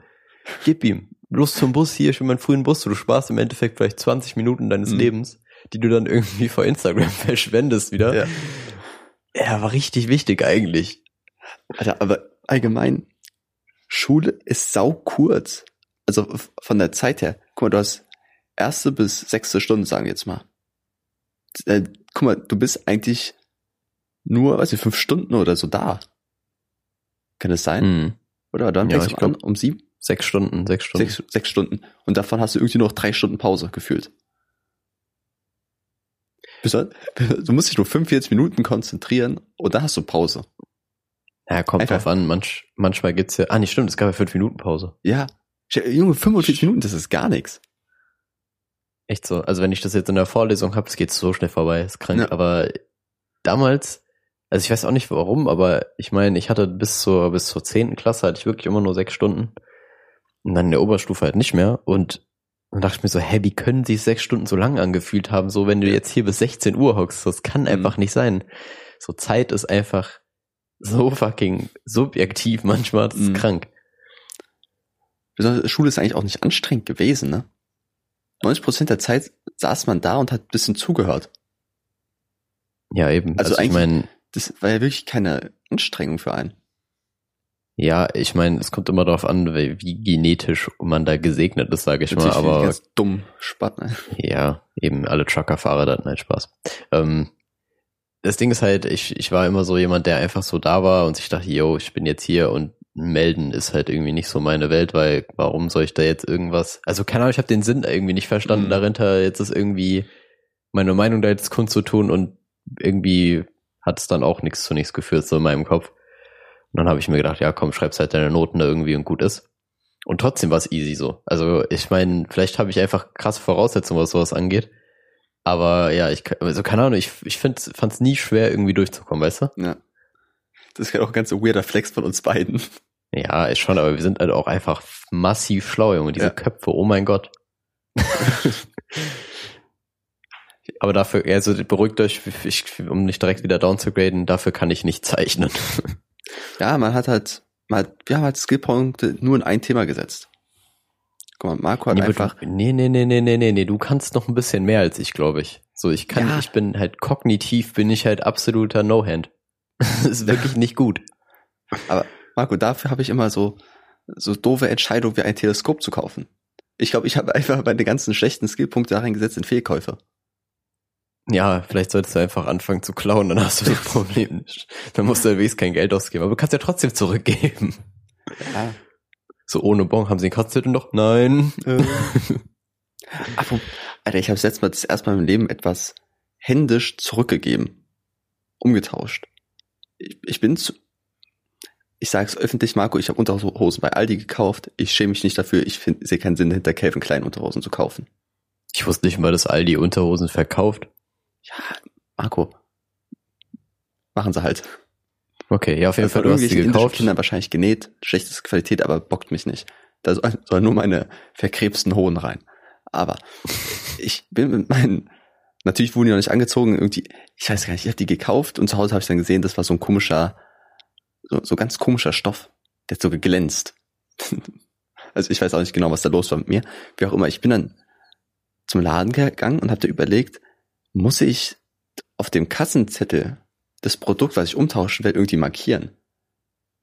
Gib ihm. Los zum Bus hier, ich will meinen frühen Bus. Du sparst im Endeffekt vielleicht 20 Minuten deines mhm. Lebens, die du dann irgendwie vor Instagram verschwendest wieder. Ja. ja, war richtig wichtig eigentlich. Alter, aber allgemein, Schule ist sau kurz. Also von der Zeit her. Guck mal, du hast erste bis sechste Stunde, sagen wir jetzt mal. Äh, guck mal, du bist eigentlich nur, weiß ich, fünf Stunden oder so da. Kann das sein? Mhm. Oder dann ja, ich glaub, um sieben? Sechs Stunden, sechs Stunden. Sechs, sechs Stunden. Und davon hast du irgendwie noch drei Stunden Pause gefühlt. Du musst dich nur 45 Minuten konzentrieren und dann hast du Pause. Ja, kommt Einfach. drauf an. Manch, manchmal gibt's ja, ah, nicht stimmt, es gab ja fünf Minuten Pause. Ja. Junge, 45 Minuten, das ist gar nichts. Echt so. Also wenn ich das jetzt in der Vorlesung habe, es geht so schnell vorbei, ist krank. Ja. Aber damals, also ich weiß auch nicht warum, aber ich meine, ich hatte bis zur, bis zur zehnten Klasse hatte ich wirklich immer nur sechs Stunden. Und dann in der Oberstufe halt nicht mehr. Und dann dachte ich mir so, hä, wie können sich sechs Stunden so lang angefühlt haben? So, wenn du jetzt hier bis 16 Uhr hockst, das kann mhm. einfach nicht sein. So, Zeit ist einfach so fucking subjektiv manchmal, das ist Mhm. krank. Besonders Schule ist eigentlich auch nicht anstrengend gewesen, ne? 90 Prozent der Zeit saß man da und hat ein bisschen zugehört. Ja, eben. Also Also, ich meine, Das war ja wirklich keine Anstrengung für einen. ja, ich meine, es kommt immer darauf an, wie, wie genetisch man da gesegnet ist, sage ich mal, Natürlich ich aber ganz dumm, Spatt, ne? Ja, eben alle Truckerfahrer, da hatten halt Spaß. Ähm, das Ding ist halt, ich, ich war immer so jemand, der einfach so da war und sich dachte, yo, ich bin jetzt hier und melden ist halt irgendwie nicht so meine Welt, weil warum soll ich da jetzt irgendwas, also keine Ahnung, ich habe den Sinn irgendwie nicht verstanden Mhm. dahinter, jetzt ist irgendwie meine Meinung da jetzt kundzutun und irgendwie hat es dann auch nichts zu nichts geführt, so in meinem Kopf. Und dann habe ich mir gedacht, ja komm, schreibst halt deine Noten da irgendwie und gut ist. Und trotzdem war es easy so. Also ich meine, vielleicht habe ich einfach krasse Voraussetzungen, was sowas angeht. Aber ja, ich also keine Ahnung, ich, ich fand es nie schwer, irgendwie durchzukommen, weißt du? Ja. Das ist ja auch ein ganz weirder Flex von uns beiden. Ja, ist schon, aber wir sind halt auch einfach massiv schlau, Junge. Diese Ja. Köpfe, oh mein Gott. aber dafür, also beruhigt euch, ich, um nicht direkt wieder down zu graden, dafür kann ich nicht zeichnen. Ja, man hat halt, man hat, wir haben halt Skillpunkte nur in ein Thema gesetzt. Guck mal, Marco hat Nee, aber einfach, du, nee, nee, nee, nee, nee, nee, nee, du kannst noch ein bisschen mehr als ich, glaube ich. So, ich kann, Ja. ich bin halt kognitiv, bin ich halt absoluter No-Hand. Das ist wirklich nicht gut. Marco, dafür habe ich immer so, so doofe Entscheidungen wie ein Teleskop zu kaufen. Ich glaube, ich habe einfach meine ganzen schlechten Skillpunkte darin gesetzt in Fehlkäufe. Ja, vielleicht solltest du einfach anfangen zu klauen, dann hast du das Problem nicht. Dann musst du wenigstens kein Geld ausgeben, aber du kannst ja trotzdem zurückgeben. Ja. So ohne Bon, haben sie den Kotzzettel noch? Nein. Apropos, Alter, ich habe letztes Mal das erste Mal im Leben etwas händisch zurückgegeben. Umgetauscht. Ich, ich bin zu, ich sage es öffentlich, Marco, ich habe Unterhosen bei Aldi gekauft. Ich schäme mich nicht dafür. Ich sehe keinen Sinn dahinter, Calvin Klein Unterhosen zu kaufen. Ich wusste nicht mal, dass Aldi Unterhosen verkauft. Ja, Marco. Machen sie halt. Okay, ja, auf jeden Also Fall, du hast sie gekauft. Kinder wahrscheinlich genäht, schlechteste Qualität, aber bockt mich nicht. Da soll, soll nur meine verkrebsten Hohen rein. Aber ich bin mit meinen, natürlich wurden die noch nicht angezogen, irgendwie, ich weiß gar nicht, ich habe die gekauft und zu Hause habe ich dann gesehen, das war so ein komischer, so, so ganz komischer Stoff, der hat so geglänzt. also ich weiß auch nicht genau, was da los war mit mir. Wie auch immer, ich bin dann zum Laden gegangen und habe da überlegt, muss ich auf dem Kassenzettel das Produkt, was ich umtauschen will, irgendwie markieren.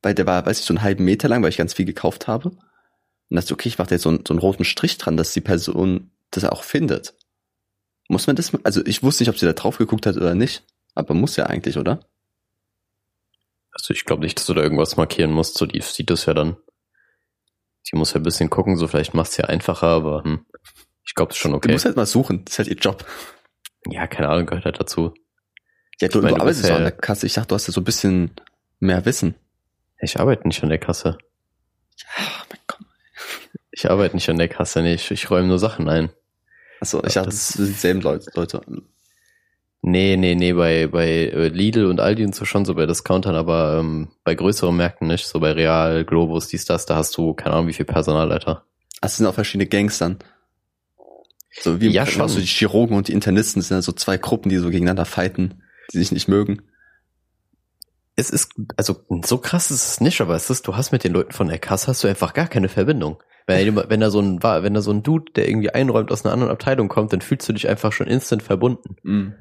Weil der war, weiß ich, so einen halben Meter lang, weil ich ganz viel gekauft habe. Und dachte, okay, ich mache da jetzt so einen, so einen roten Strich dran, dass die Person das auch findet. Muss man das, also ich wusste nicht, ob sie da drauf geguckt hat oder nicht, aber muss ja eigentlich, oder? Also ich glaube nicht, dass du da irgendwas markieren musst. So, die sieht das ja dann. Die muss ja ein bisschen gucken, so vielleicht machst du ja einfacher, aber hm, ich glaube, es ist schon Du okay. musst halt mal suchen, das ist halt ihr Job. Ja, keine Ahnung, gehört halt dazu. Ja, du, Ich meine, du arbeitest ja ja- an der Kasse. Ich dachte, du hast ja so ein bisschen mehr Wissen. Ich arbeite nicht an der Kasse. Ach, mein Gott. Ich arbeite nicht an der Kasse, nee, ich, ich räume nur Sachen ein. Achso, ich Ja, dachte, das- sind dieselben Leute. Leute. Nee, nee, nee, bei, bei äh, Lidl und Aldi und so schon, so bei Discountern, aber ähm, bei größeren Märkten nicht, so bei Real, Globus, dies, das, da hast du, keine Ahnung, wie viel Personalleiter. Ach, es sind auch verschiedene Gangs dann. So wie im Ja, Krankenhaus, schon. so die Chirurgen und die Internisten sind ja so zwei Gruppen, die so gegeneinander fighten, die sich nicht mögen. Es ist, also so krass ist es nicht, aber es ist, du hast mit den Leuten von der Kasse hast du einfach gar keine Verbindung. Wenn, wenn da so ein, wenn da so ein Dude, der irgendwie einräumt aus einer anderen Abteilung kommt, dann fühlst du dich einfach schon instant verbunden. Mhm.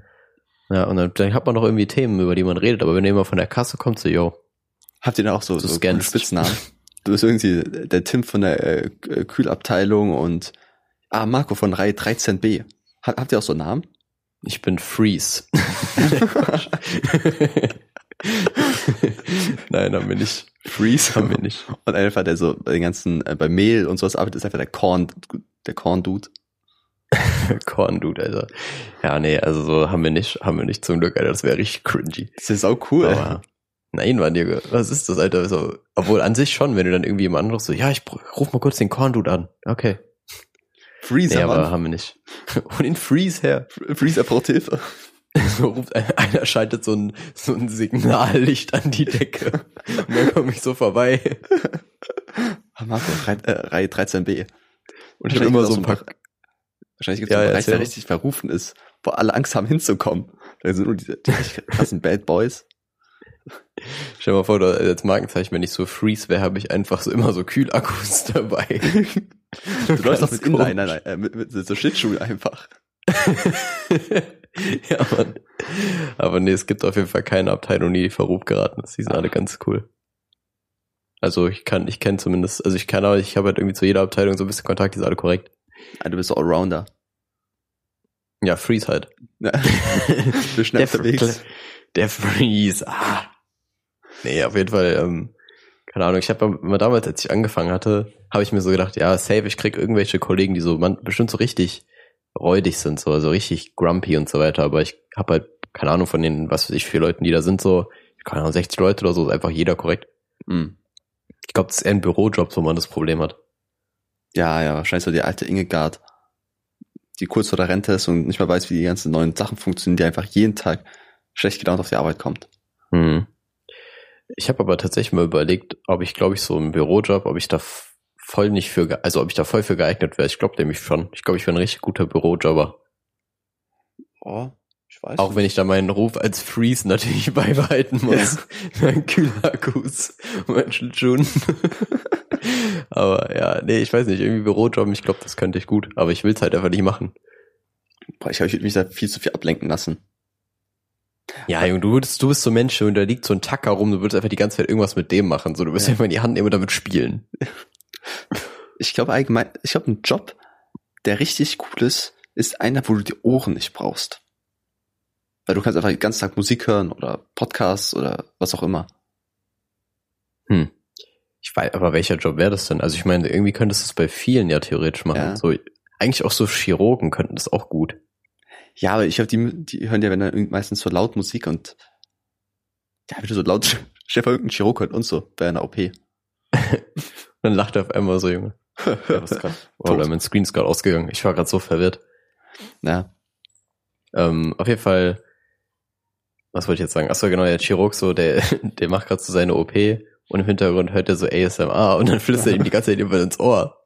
Ja, und dann, dann hat man noch irgendwie Themen, über die man redet, aber wenn jemand von der Kasse kommt, so, yo, Habt ihr da auch so, so scannst. Spitznamen? Du bist irgendwie der Tim von der äh, Kühlabteilung und ah, Marco von Reihe 13b. Ha- Habt ihr auch so Namen? ich bin Freeze. Nein, haben wir nicht. Freeze. Haben wir nicht. Und einfach der so bei den ganzen, äh, bei Mehl und sowas arbeitet, ist einfach der Korn, der Korn-Dude. Corn Dude, Alter. Ja, nee, also so haben wir nicht, haben wir nicht zum Glück, Alter. Das wäre richtig cringy. Das ist sau cool. Aber nein, Mann, Junge, was ist das, Alter? So, obwohl an sich schon, wenn du dann irgendwie jemand anderes so, ja, ich ruf mal kurz den Corn Dude an. Okay. Freeze, Nee, aber haben wir nicht. Und den Freeze her. Freeze braucht Hilfe. So ruft einer, einer schaltet so ein, so ein Signallicht an die Decke. Und dann komme ich so vorbei. Ah, Marco, Reihe, äh, Reihe 13b. Und ich habe immer so ein paar, Wahrscheinlich gibt es Ja, einen ja, Bereich, der richtig verrufen ist, wo alle Angst haben hinzukommen. Da sind nur diese die krassen Bad Boys. Stell dir mal vor, als Markenzeichen, wenn ich so Freeze wäre, habe ich einfach so immer so Kühlakkus dabei. Du läufst doch mit Inliner, äh, mit, mit so Schlittschuhen einfach. ja, Mann. Aber nee, es gibt auf jeden Fall keine Abteilung, die Verruf geraten ist. Die sind alle ganz cool. Also ich kann, ich kenne zumindest, also ich kann aber, ich habe halt irgendwie zu jeder Abteilung so ein bisschen Kontakt, die sind alle korrekt. Ah, du bist so Allrounder. Ja, Freeze halt. Ja. du schnell der, der Freeze, ah. Nee, auf jeden Fall, ähm, keine Ahnung, ich habe immer damals, als ich angefangen hatte, habe ich mir so gedacht, ja, safe, ich krieg irgendwelche Kollegen, die so man, bestimmt so richtig räudig sind, so also richtig grumpy und so weiter, aber ich habe halt keine Ahnung von den, was weiß ich, vier Leuten, die da sind, so, keine Ahnung, 60 Leute oder so, ist einfach jeder korrekt. Mhm. Ich glaube, das ist eher ein Bürojob, wo man das Problem hat. Ja, ja, wahrscheinlich so die alte Ingegard, die kurz vor der Rente ist und nicht mehr weiß, wie die ganzen neuen Sachen funktionieren, die einfach jeden Tag schlecht gelaunt auf die Arbeit kommt. Mhm. Ich habe aber tatsächlich mal überlegt, ob ich, glaube ich, so im Bürojob, ob ich da voll nicht für, also ob ich da voll für geeignet wäre. Ich glaube nämlich schon. Ich glaube, ich wäre ein richtig guter Bürojobber. Oh, ich weiß. Auch nicht. wenn ich da meinen Ruf als Freeze natürlich beibehalten muss. Ja. mein Kühlakkus und mein Schlittschuhen. aber ja, nee, ich weiß nicht, irgendwie Bürojob, ich glaube, das könnte ich gut. Aber ich will es halt einfach nicht machen. Boah, ich habe mich da viel zu viel ablenken lassen. Ja, Junge, du würdest, du bist so ein Mensch und da liegt so ein Tacker rum, du würdest einfach die ganze Zeit irgendwas mit dem machen. So, du wirst ja. einfach in die Hand nehmen und damit spielen. Ich glaube allgemein, ich glaube, ein Job, der richtig cool ist, ist einer, wo du die Ohren nicht brauchst. Weil du kannst einfach den ganzen Tag Musik hören oder Podcasts oder was auch immer. Hm. Ich weiß, aber welcher Job wäre das denn? Also ich meine, irgendwie könntest du es bei vielen ja theoretisch machen. Ja. So, eigentlich auch so Chirurgen könnten das auch gut. Ja, aber ich glaube, die, die hören ja wenn dann meistens so laut Musik und ja, wenn du so laut Chef irgendein Chirurg hört und so bei einer OP. dann lacht er auf einmal so, Junge. ja, was grad, oh, mein Screen ist gerade ausgegangen. Ich war gerade so verwirrt. Ja. Ähm, auf jeden Fall, was wollte ich jetzt sagen? Achso, genau, der Chirurg so, der, der macht gerade so seine OP und im Hintergrund hört er so ASMR und dann flüstert er ihm die ganze Zeit immer ins Ohr.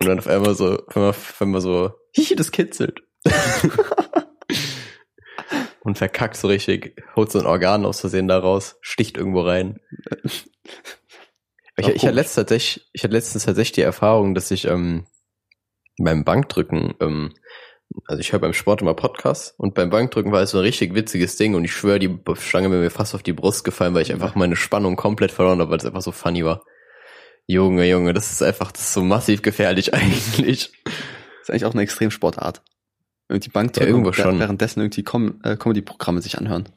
Und dann auf einmal so, auf einmal, auf einmal so, hihi, das kitzelt. und verkackt so richtig, holt so ein Organ aus Versehen daraus, sticht irgendwo rein. Ich, ich, hatte letztens tatsächlich, ich hatte letztens tatsächlich die Erfahrung, dass ich ähm, beim Bankdrücken, ähm, also ich höre beim Sport immer Podcasts und beim Bankdrücken war es so ein richtig witziges Ding und ich schwöre, die Stange mir fast auf die Brust gefallen, weil ich einfach meine Spannung komplett verloren habe, weil es einfach so funny war. Junge, Junge, das ist einfach, das ist so massiv gefährlich eigentlich. Das ist eigentlich auch eine Extremsportart irgendwie Bankdrücken ja, irgendwo schon. währenddessen irgendwie Com äh, Comedy-Programme sich anhören.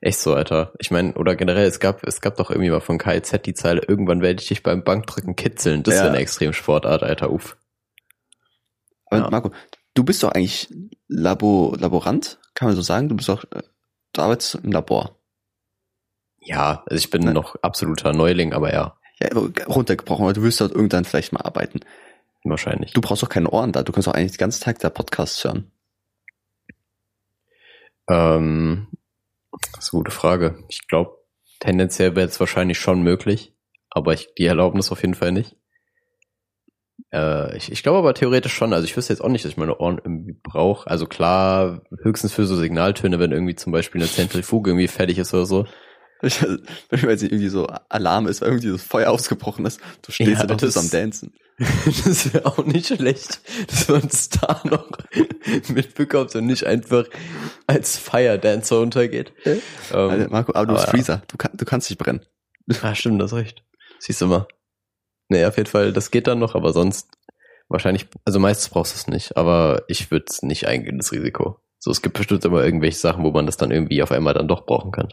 Echt so, Alter. Ich meine, oder generell, es gab, es gab doch irgendwie mal von KZ die Zeile, irgendwann werde ich dich beim Bankdrücken kitzeln. Das ja. ist eine Extremsportart, Alter, uff. Aber ja. Marco, du bist doch eigentlich Labo, Laborant, kann man so sagen? Du bist doch, du arbeitest im Labor. Ja, also ich bin ne? noch absoluter Neuling, aber ja. Ja, runtergebrochen, aber du wirst dort irgendwann vielleicht mal arbeiten. Wahrscheinlich. Du brauchst doch keine Ohren da. Du kannst doch eigentlich den ganzen Tag da Podcasts hören. Ähm, das ist eine gute Frage. Ich glaube, tendenziell wäre es wahrscheinlich schon möglich, aber ich, die erlauben das auf jeden Fall nicht. Äh, ich, ich glaube aber theoretisch schon. Also ich wüsste jetzt auch nicht, dass ich meine Ohren irgendwie brauche. Also klar, höchstens für so Signaltöne, wenn irgendwie zum Beispiel eine Zentrifuge irgendwie fertig ist oder so. Ich, wenn jetzt irgendwie so Alarm ist, weil irgendwie das Feuer ausgebrochen ist, du stehst ja, da doch am Dancen. das wäre auch nicht schlecht, dass man es da noch mitbekommt und nicht einfach als Fire Dancer untergeht. Ja. Ähm, also Marco, aber du bist Freezer, du, kann, du kannst dich brennen. Ah, stimmt, das recht. Siehst du mal. Nee, auf jeden Fall, das geht dann noch, aber sonst wahrscheinlich, also meistens brauchst du es nicht, aber ich würde es nicht eingehen, das Risiko. So, es gibt bestimmt immer irgendwelche Sachen, wo man das dann irgendwie auf einmal dann doch brauchen kann.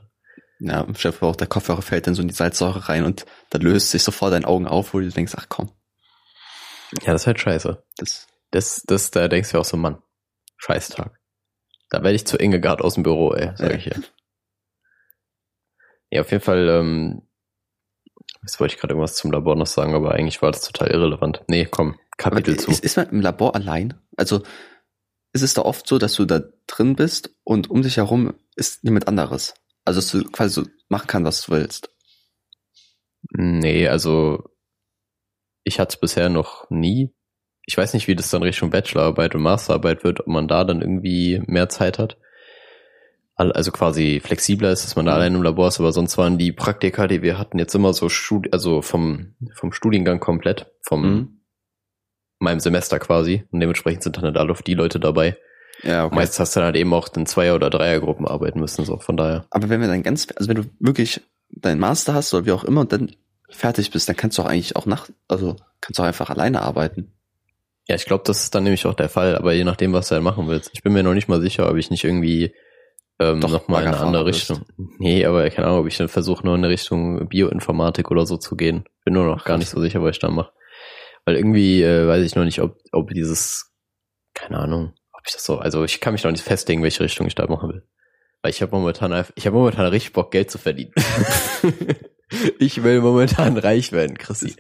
Ja, Chef auch der Kopfhörer fällt dann so in die Salzsäure rein und da löst sich sofort dein Augen auf, wo du denkst, ach komm. Ja, das ist halt scheiße. Das, das, das, da denkst du auch so, Mann, Scheißtag. Da werde ich zu Ingegard aus dem Büro, ey, sag ich ja. Ja, auf jeden Fall, ähm, jetzt wollte ich gerade irgendwas zum Labor noch sagen, aber eigentlich war das total irrelevant. Nee, komm, Kapitel aber zu. Ist, ist man im Labor allein? Also, ist es da oft so, dass du da drin bist und um dich herum ist niemand anderes? Also, dass du quasi so machen kannst, was du willst? Nee, also ich hatte es bisher noch nie. Ich weiß nicht, wie das dann Richtung Bachelorarbeit und Masterarbeit wird, ob man da dann irgendwie mehr Zeit hat. also quasi flexibler ist, dass man da allein im Labor ist, aber sonst waren die Praktika, die wir hatten, jetzt immer so Studi also vom, vom Studiengang komplett, vom mhm. meinem Semester quasi. Und dementsprechend sind dann halt alle auf die Leute dabei. Ja, okay. Meist hast du dann halt eben auch in Zweier- oder Dreiergruppen arbeiten müssen, so von daher. Aber wenn wir dann ganz, also wenn du wirklich deinen Master hast oder wie auch immer und dann fertig bist, dann kannst du auch eigentlich auch nach, also kannst du auch einfach alleine arbeiten. Ja, ich glaube, das ist dann nämlich auch der Fall, aber je nachdem, was du halt machen willst. Ich bin mir noch nicht mal sicher, ob ich nicht irgendwie ähm, nochmal in eine andere Richtung. Nee, aber keine Ahnung, ob ich dann versuche, nur in eine Richtung Bioinformatik oder so zu gehen. Bin nur noch gar nicht so sicher, was ich da mache. Weil irgendwie äh, weiß ich noch nicht, ob, ob dieses, keine Ahnung, ob ich das so, also ich kann mich noch nicht festlegen, welche Richtung ich da machen will. Weil ich habe momentan, ich habe momentan richtig Bock, Geld zu verdienen. ich will momentan reich werden, Chrissy.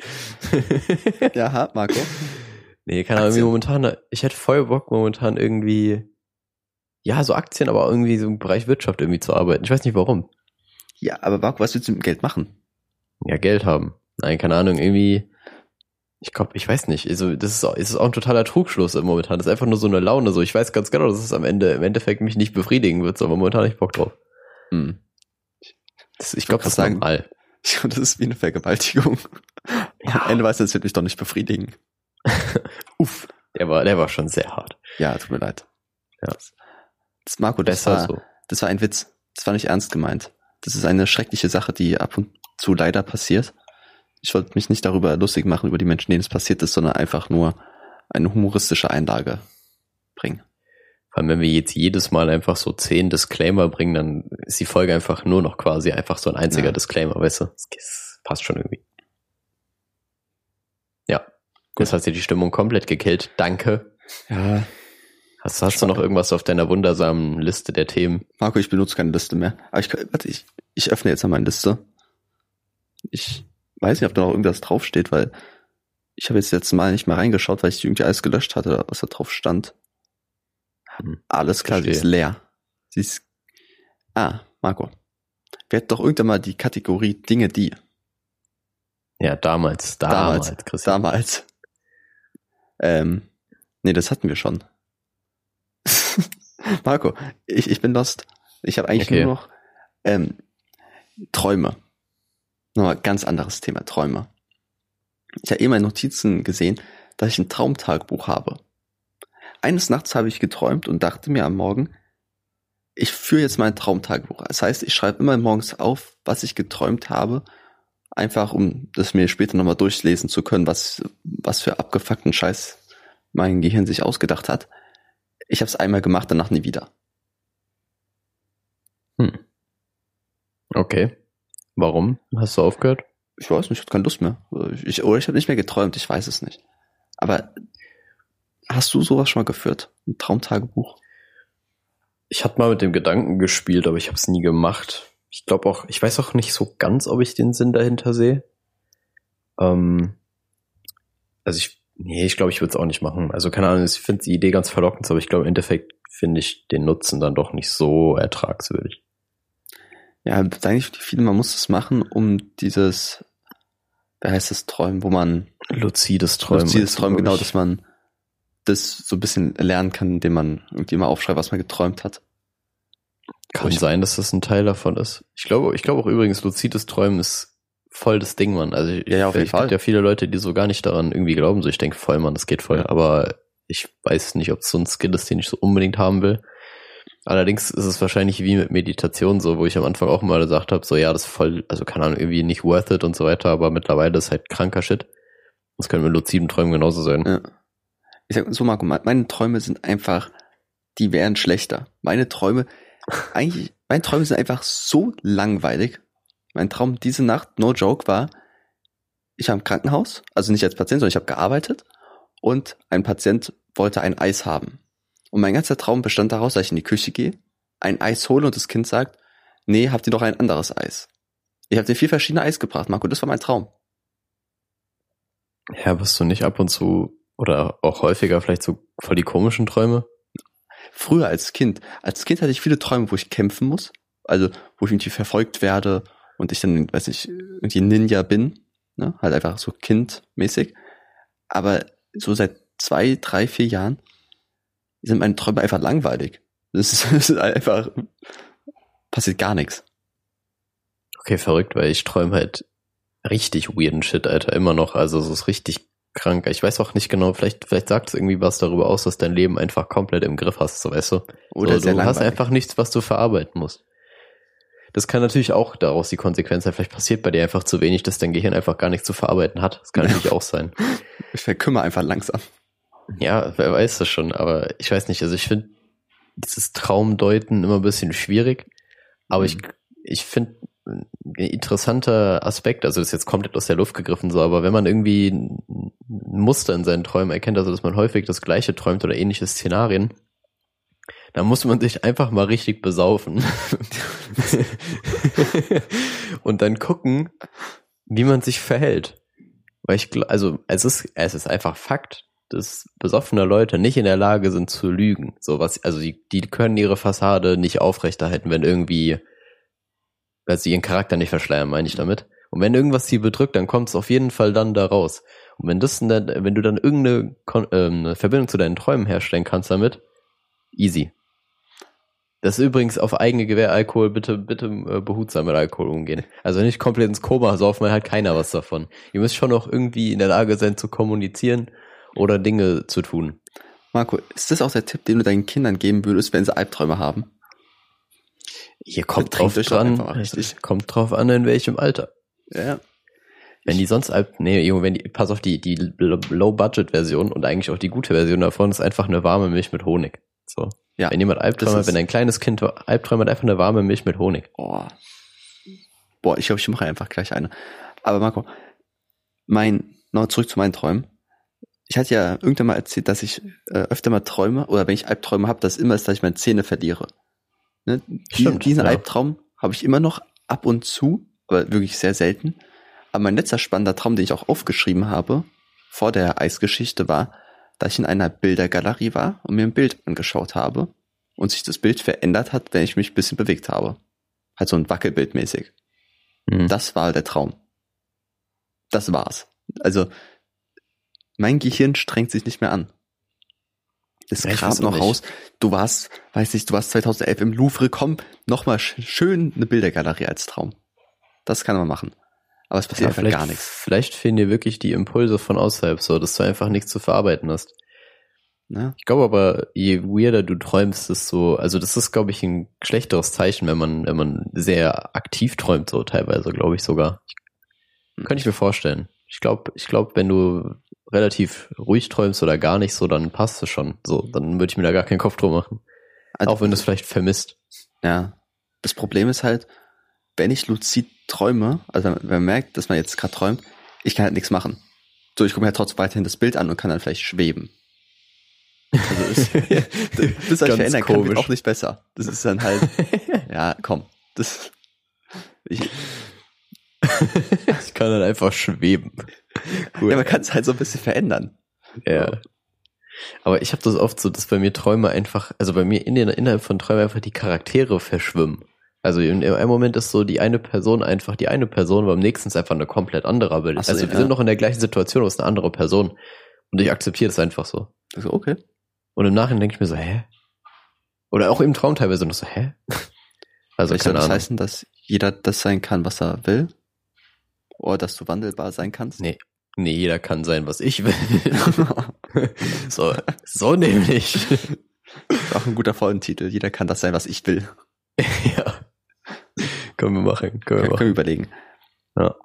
ja, Marco. Nee, keine Ahnung, momentan, ich hätte voll Bock momentan irgendwie, ja, so Aktien, aber irgendwie so im Bereich Wirtschaft irgendwie zu arbeiten. Ich weiß nicht warum. Ja, aber Marco, was willst du mit dem Geld machen? Ja, Geld haben. Nein, keine Ahnung, irgendwie, ich glaube, ich weiß nicht. Also, das ist, auch, ist auch ein totaler Trugschluss momentan. Das ist einfach nur so eine Laune. So, ich weiß ganz genau, dass es am Ende, im Endeffekt mich nicht befriedigen wird, aber momentan nicht Bock drauf. Hm. Das, ich glaube, das ist sagen, normal. Ich glaube, das ist wie eine Vergewaltigung. Ja. Am Ende weiß es wird mich doch nicht befriedigen. Uff, der war, der war schon sehr hart. Ja, tut mir leid. Ja. Das, Marco, das war, so. das war ein Witz. Das war nicht ernst gemeint. Das ist eine schreckliche Sache, die ab und zu leider passiert. Ich wollte mich nicht darüber lustig machen, über die Menschen, denen es passiert ist, sondern einfach nur eine humoristische Einlage bringen. Vor allem, wenn wir jetzt jedes Mal einfach so zehn Disclaimer bringen, dann ist die Folge einfach nur noch quasi einfach so ein einziger ja. Disclaimer, weißt du? Das passt schon irgendwie. Ja. Das hat dir die Stimmung komplett gekillt. Danke. Ja. Hast, hast du noch irgendwas auf deiner wundersamen Liste der Themen? Marco, ich benutze keine Liste mehr. Aber ich, warte, ich, ich öffne jetzt mal meine Liste. Ich weiß nicht, ob da noch irgendwas draufsteht, weil ich habe jetzt letztes Mal nicht mal reingeschaut, weil ich irgendwie alles gelöscht hatte, was da drauf stand. Hm, alles klar, verstehe. sie ist leer. Sie ist. Ah, Marco. Wir hatten doch irgendwann mal die Kategorie Dinge, die. Ja, damals, damals, damals, Christian. damals. Ähm, nee, das hatten wir schon. Marco, ich, ich bin lost. Ich habe eigentlich okay. nur noch ähm, Träume. Nochmal ganz anderes Thema, Träume. Ich habe eben in Notizen gesehen, dass ich ein Traumtagebuch habe. Eines Nachts habe ich geträumt und dachte mir am Morgen, ich führe jetzt mein Traumtagebuch. Das heißt, ich schreibe immer morgens auf, was ich geträumt habe, einfach um das mir später nochmal durchlesen zu können, was, was für abgefuckten Scheiß mein Gehirn sich ausgedacht hat. Ich habe es einmal gemacht, danach nie wieder. Hm. Okay. Warum hast du aufgehört? Ich weiß nicht, ich hatte keine Lust mehr. Ich, oder ich habe nicht mehr geträumt, ich weiß es nicht. Aber hast du sowas schon mal geführt? Ein Traumtagebuch? Ich hatte mal mit dem Gedanken gespielt, aber ich habe es nie gemacht. Ich glaube auch, ich weiß auch nicht so ganz, ob ich den Sinn dahinter sehe. Ähm, also ich, nee, ich glaube, ich würde es auch nicht machen. Also keine Ahnung, ich finde die Idee ganz verlockend, aber ich glaube, im Endeffekt finde ich den Nutzen dann doch nicht so ertragswürdig. Ja, eigentlich viele, man muss es machen, um dieses, wer heißt das, Träumen, wo man luzides Träumen. Luzides Träumen, genau, dass man das so ein bisschen lernen kann, indem man irgendwie mal aufschreibt, was man geträumt hat. Kann sein, dass das ein Teil davon ist. Ich glaube, ich glaube auch übrigens, luzides Träumen ist voll das Ding, Mann. Also ja, ja, auf jeden Fall. gibt ja viele Leute, die so gar nicht daran irgendwie glauben. So, ich denke voll, Mann, das geht voll. Ja. Aber ich weiß nicht, ob es so ein Skill ist, den ich so unbedingt haben will. Allerdings ist es wahrscheinlich wie mit Meditation so, wo ich am Anfang auch mal gesagt habe, so ja, das ist voll, also keine Ahnung, irgendwie nicht worth it und so weiter, aber mittlerweile ist halt kranker Shit. Das können mit luziden Träumen genauso sein. Ja. Ich sag so, Marco, meine Träume sind einfach, die wären schlechter. Meine Träume, eigentlich, meine Träume sind einfach so langweilig. Mein Traum diese Nacht, no joke, war, ich war im Krankenhaus, also nicht als Patient, sondern ich habe gearbeitet und ein Patient wollte ein Eis haben. Und mein ganzer Traum bestand daraus, dass ich in die Küche gehe, ein Eis hole und das Kind sagt, nee, habt ihr doch ein anderes Eis. Ich habe dir vier verschiedene Eis gebracht, Marco, das war mein Traum. Ja, wirst du nicht ab und zu oder auch häufiger vielleicht so voll die komischen Träume? Früher als Kind. Als Kind hatte ich viele Träume, wo ich kämpfen muss. Also, wo ich irgendwie verfolgt werde und ich dann, weiß ich, irgendwie Ninja bin. Ne? Halt einfach so kindmäßig. Aber so seit zwei, drei, vier Jahren sind meine Träume einfach langweilig. Das ist, das ist einfach passiert gar nichts. Okay, verrückt, weil ich träume halt richtig weirden Shit, Alter, immer noch. Also es ist richtig krank. Ich weiß auch nicht genau, vielleicht, vielleicht sagt es irgendwie was darüber aus, dass dein Leben einfach komplett im Griff hast, so weißt du. Oder so, du hast einfach nichts, was du verarbeiten musst. Das kann natürlich auch daraus die Konsequenz sein. Vielleicht passiert bei dir einfach zu wenig, dass dein Gehirn einfach gar nichts zu verarbeiten hat. Das kann natürlich auch sein. Ich verkümmere einfach langsam. Ja, wer weiß das schon, aber ich weiß nicht. Also ich finde dieses Traumdeuten immer ein bisschen schwierig. Aber mhm. ich, ich finde ein interessanter Aspekt, also das ist jetzt komplett aus der Luft gegriffen so, aber wenn man irgendwie ein Muster in seinen Träumen erkennt, also dass man häufig das gleiche träumt oder ähnliche Szenarien, da muss man sich einfach mal richtig besaufen. und dann gucken, wie man sich verhält. Weil ich also es ist, es ist einfach Fakt, dass besoffene Leute nicht in der Lage sind zu lügen. So was, also die, die können ihre Fassade nicht aufrechterhalten, wenn irgendwie, weil sie ihren Charakter nicht verschleiern, meine ich damit. Und wenn irgendwas sie bedrückt, dann kommt es auf jeden Fall dann da raus. Und wenn das, wenn du dann irgendeine ähm, Verbindung zu deinen Träumen herstellen kannst damit, easy. Das ist übrigens auf eigene Gewehr Alkohol, bitte, bitte äh, behutsam mit Alkohol umgehen. Also nicht komplett ins Koma saufen, man hat keiner was davon. Ihr müsst schon noch irgendwie in der Lage sein zu kommunizieren oder Dinge zu tun. Marco, ist das auch der Tipp, den du deinen Kindern geben würdest, wenn sie Albträume haben? Hier kommt drauf dran, kommt drauf an, in welchem Alter. Ja. Wenn die sonst Alb, nee, Junge, wenn die, pass auf, die, die Low-Budget-Version und eigentlich auch die gute Version davon ist einfach eine warme Milch mit Honig. So. Ja. Wenn jemand Albträume hat, wenn ein kleines Kind Albträume hat, einfach eine warme Milch mit Honig. Boah. Boah, ich glaube, ich mache einfach gleich eine. Aber Marco, mein, noch zurück zu meinen Träumen. Ich hatte ja irgendwann mal erzählt, dass ich äh, öfter mal träume, oder wenn ich Albträume habe, dass immer ist, dass ich meine Zähne verliere. Ne? Stimmt, diesen ja. Albtraum habe ich immer noch ab und zu, aber wirklich sehr selten. Aber mein letzter spannender Traum, den ich auch aufgeschrieben habe, vor der Eisgeschichte war, da ich in einer Bildergalerie war und mir ein Bild angeschaut habe und sich das Bild verändert hat, wenn ich mich ein bisschen bewegt habe. Halt so ein Wackelbild mäßig. Mhm. Das war der Traum. Das war's. Also, mein Gehirn strengt sich nicht mehr an. Es ja, kramt noch raus. Du warst, weiß nicht, du warst 2011 im Louvre, komm, nochmal schön eine Bildergalerie als Traum. Das kann man machen. Aber es passiert ja, einfach gar nichts. Vielleicht fehlen dir wirklich die Impulse von außerhalb so, dass du einfach nichts zu verarbeiten hast. Ja. Ich glaube aber, je weirder du träumst, ist so, also das ist, glaube ich, ein schlechteres Zeichen, wenn man, wenn man sehr aktiv träumt, so teilweise, glaube ich sogar. Hm. Könnte ich mir vorstellen. Ich glaube, ich glaube, wenn du relativ ruhig träumst oder gar nicht so, dann passt es schon. So, dann würde ich mir da gar keinen Kopf drum machen. Also, Auch wenn du es vielleicht vermisst. Ja. Das Problem ist halt, wenn ich luzid träume, also wenn man merkt, dass man jetzt gerade träumt, ich kann halt nichts machen. So, ich gucke mir halt trotzdem weiterhin das Bild an und kann dann vielleicht schweben. Also ist, das euch verändern kann, wird auch nicht besser. Das ist dann halt, ja, komm, das, ich, ich kann dann einfach schweben. Cool. Ja, man kann es halt so ein bisschen verändern. Ja. Aber ich habe das oft so, dass bei mir Träume einfach, also bei mir in den, innerhalb von Träumen einfach die Charaktere verschwimmen. Also in einem Moment ist so die eine Person einfach die eine Person, beim nächsten ist einfach eine komplett andere Bild. So, also wir ja. sind noch in der gleichen Situation, aber es ist eine andere Person. Und ich akzeptiere das einfach so. Also okay. Und im Nachhinein denke ich mir so, hä? Oder auch im Traum teilweise noch so, hä? Also Vielleicht soll das heißen, dass jeder das sein kann, was er will? Oder dass du wandelbar sein kannst? Nee. Nee, jeder kann sein, was ich will. so, so nämlich. Auch ein guter Folgentitel. Jeder kann das sein, was ich will. ja. Können wir machen. Können wir, machen. Können wir überlegen. Ja.